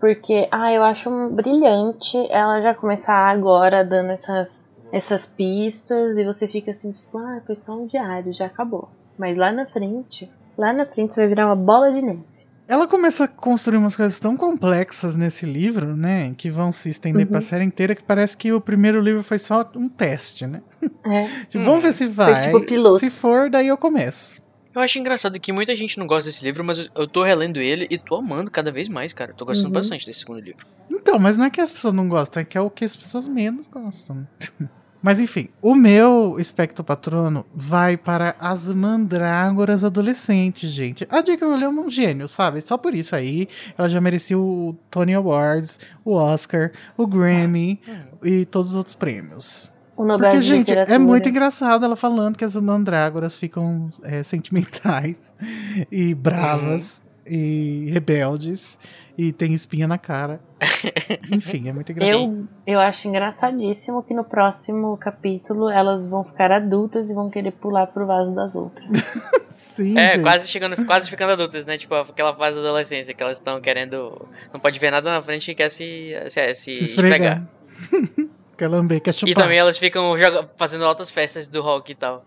Porque, ah, eu acho brilhante ela já começar agora dando essas, essas pistas e você fica assim, tipo, ah, foi só um diário, já acabou. Mas lá na frente, lá na frente você vai virar uma bola de neve. Ela começa a construir umas coisas tão complexas nesse livro, né? Que vão se estender Uhum. pra série inteira, que parece que o primeiro livro foi só um teste, né? É. Tipo, vamos ver se vai. tipo piloto. Se for, daí eu começo. Eu acho engraçado que muita gente não gosta desse livro, mas eu- eu tô relendo ele e tô amando cada vez mais, cara. Eu tô gostando Uhum. bastante desse segundo livro. Então, mas não é que as pessoas não gostam, é que é o que as pessoas menos gostam. Mas enfim, o meu espectro patrono vai para as mandrágoras adolescentes, gente. A J.K. Rowling é um gênio, sabe? Só por isso aí, ela já merecia o Tony Awards, o Oscar, o Grammy e todos os outros prêmios. O Nobel Porque, gente, é muito engraçado ela falando que as mandrágoras ficam é, sentimentais e bravas e rebeldes e tem espinha na cara. Enfim, é muito engraçado. Eu, eu acho engraçadíssimo que no próximo capítulo elas vão ficar adultas e vão querer pular pro vaso das outras. Sim, É, gente. quase chegando, quase ficando adultas, né? Tipo, aquela fase da adolescência que elas estão querendo. Não pode ver nada na frente e quer se, se, se Se esfregar. esfregar. quer lamber, quer chupar. E também elas ficam fazendo altas festas do rock e tal.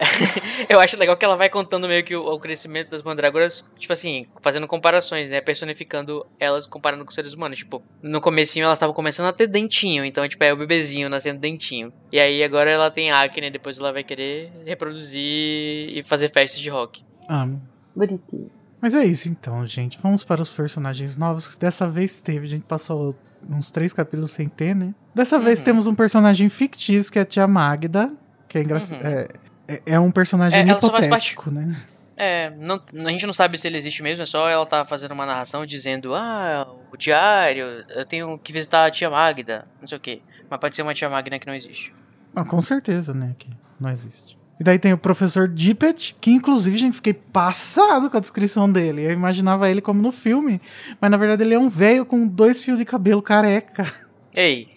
Eu acho legal que ela vai contando meio que o, o crescimento das mandrágoras, tipo assim, fazendo comparações, né? Personificando elas comparando com os seres humanos. Tipo, no comecinho elas estavam começando a ter dentinho, então, tipo, é o bebezinho nascendo dentinho. E aí agora ela tem acne, depois ela vai querer reproduzir e fazer festas de rock. Amo. Bonitinho. Mas é isso então, gente. Vamos para os personagens novos. que Dessa vez teve, a gente passou uns três capítulos sem ter, né? Dessa vez Uhum. temos um personagem fictício, que é a tia Magda. Que é engraçado. Uhum. É, é, é um personagem É, hipotético, né? É, não, a gente não sabe se ele existe mesmo, é só ela tá fazendo uma narração dizendo, ah, o diário, eu tenho que visitar a tia Magda, não sei o quê. Mas pode ser uma tia Magda que não existe. Ah, com certeza, né? Que não existe. E daí tem o professor Dippet, que inclusive, gente, fiquei passado com a descrição dele. Eu imaginava ele como no filme, mas na verdade ele é um velho com dois fios de cabelo careca. Ei,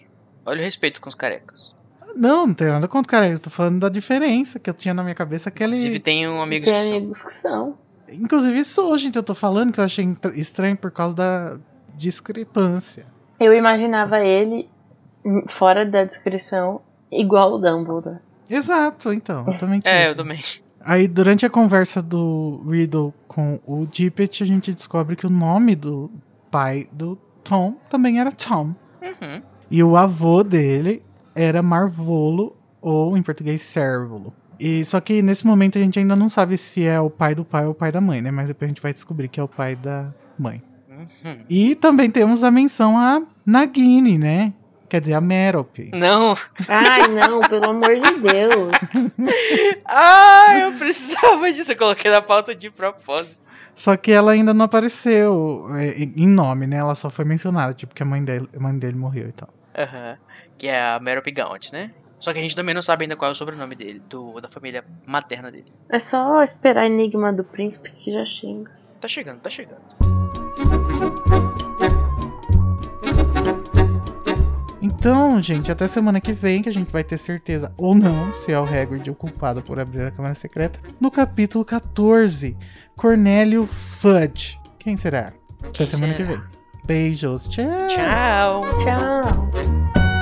olha o respeito com os carecas. Não, não tem nada contra careca. Eu tô falando da diferença que eu tinha na minha cabeça. Que Inclusive ele... tem um amigo Tem que são. amigos que são. Inclusive sou, gente. Eu tô falando que eu achei estranho por causa da discrepância. Eu imaginava ele fora da descrição igual o Dumbledore. Exato, então. Eu também tinha É, eu também. Aí, durante a conversa do Riddle com o Dippet, a gente descobre que o nome do pai do Tom também era Tom. Uhum. E o avô dele era Marvolo, ou em português, Cérvulo. E só que nesse momento a gente ainda não sabe se é o pai do pai ou o pai da mãe, né? Mas depois a gente vai descobrir que é o pai da mãe. Uhum. E também temos a menção a Nagini, né? Quer dizer, a Merope. Não. Ai, não, pelo amor de Deus. Ah, eu precisava disso. Eu coloquei na pauta de propósito. Só que ela ainda não apareceu é, em nome, né? Ela só foi mencionada, tipo, que a mãe dele, a mãe dele morreu e tal. Aham. Que é a Merope Gaunt, né? Só que a gente também não sabe ainda qual é o sobrenome dele, do, da família materna dele. É só esperar Enigma do Príncipe que já xinga. Tá chegando, tá chegando. Então, gente, até semana que vem que a gente vai ter certeza ou não se é o Hagrid o culpado por abrir a Câmara Secreta. No capítulo 14, Cornélio Fudge. Quem será? Até Quem semana será? que vem. Beijos. Tchau. Tchau. Tchau.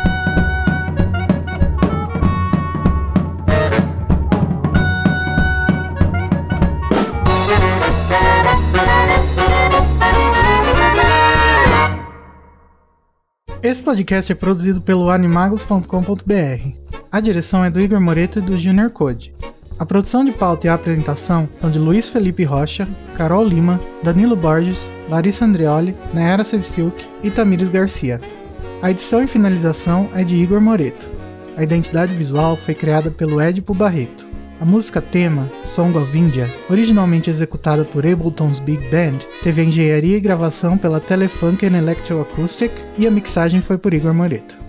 Esse podcast é produzido pelo animagos.com.br. A direção é do Igor Moreto e do Junior Code. A produção de pauta e a apresentação são de Luiz Felipe Rocha, Carol Lima, Danilo Borges, Larissa Andreoli, Nayara Sevciuk e Tamires Garcia. A edição e finalização é de Igor Moreto. A identidade visual foi criada pelo Edipo Barreto. A música tema, Song of India, originalmente executada por Ableton's Big Band, teve a engenharia e gravação pela Telefunken Electroacoustic e a mixagem foi por Igor Moreto.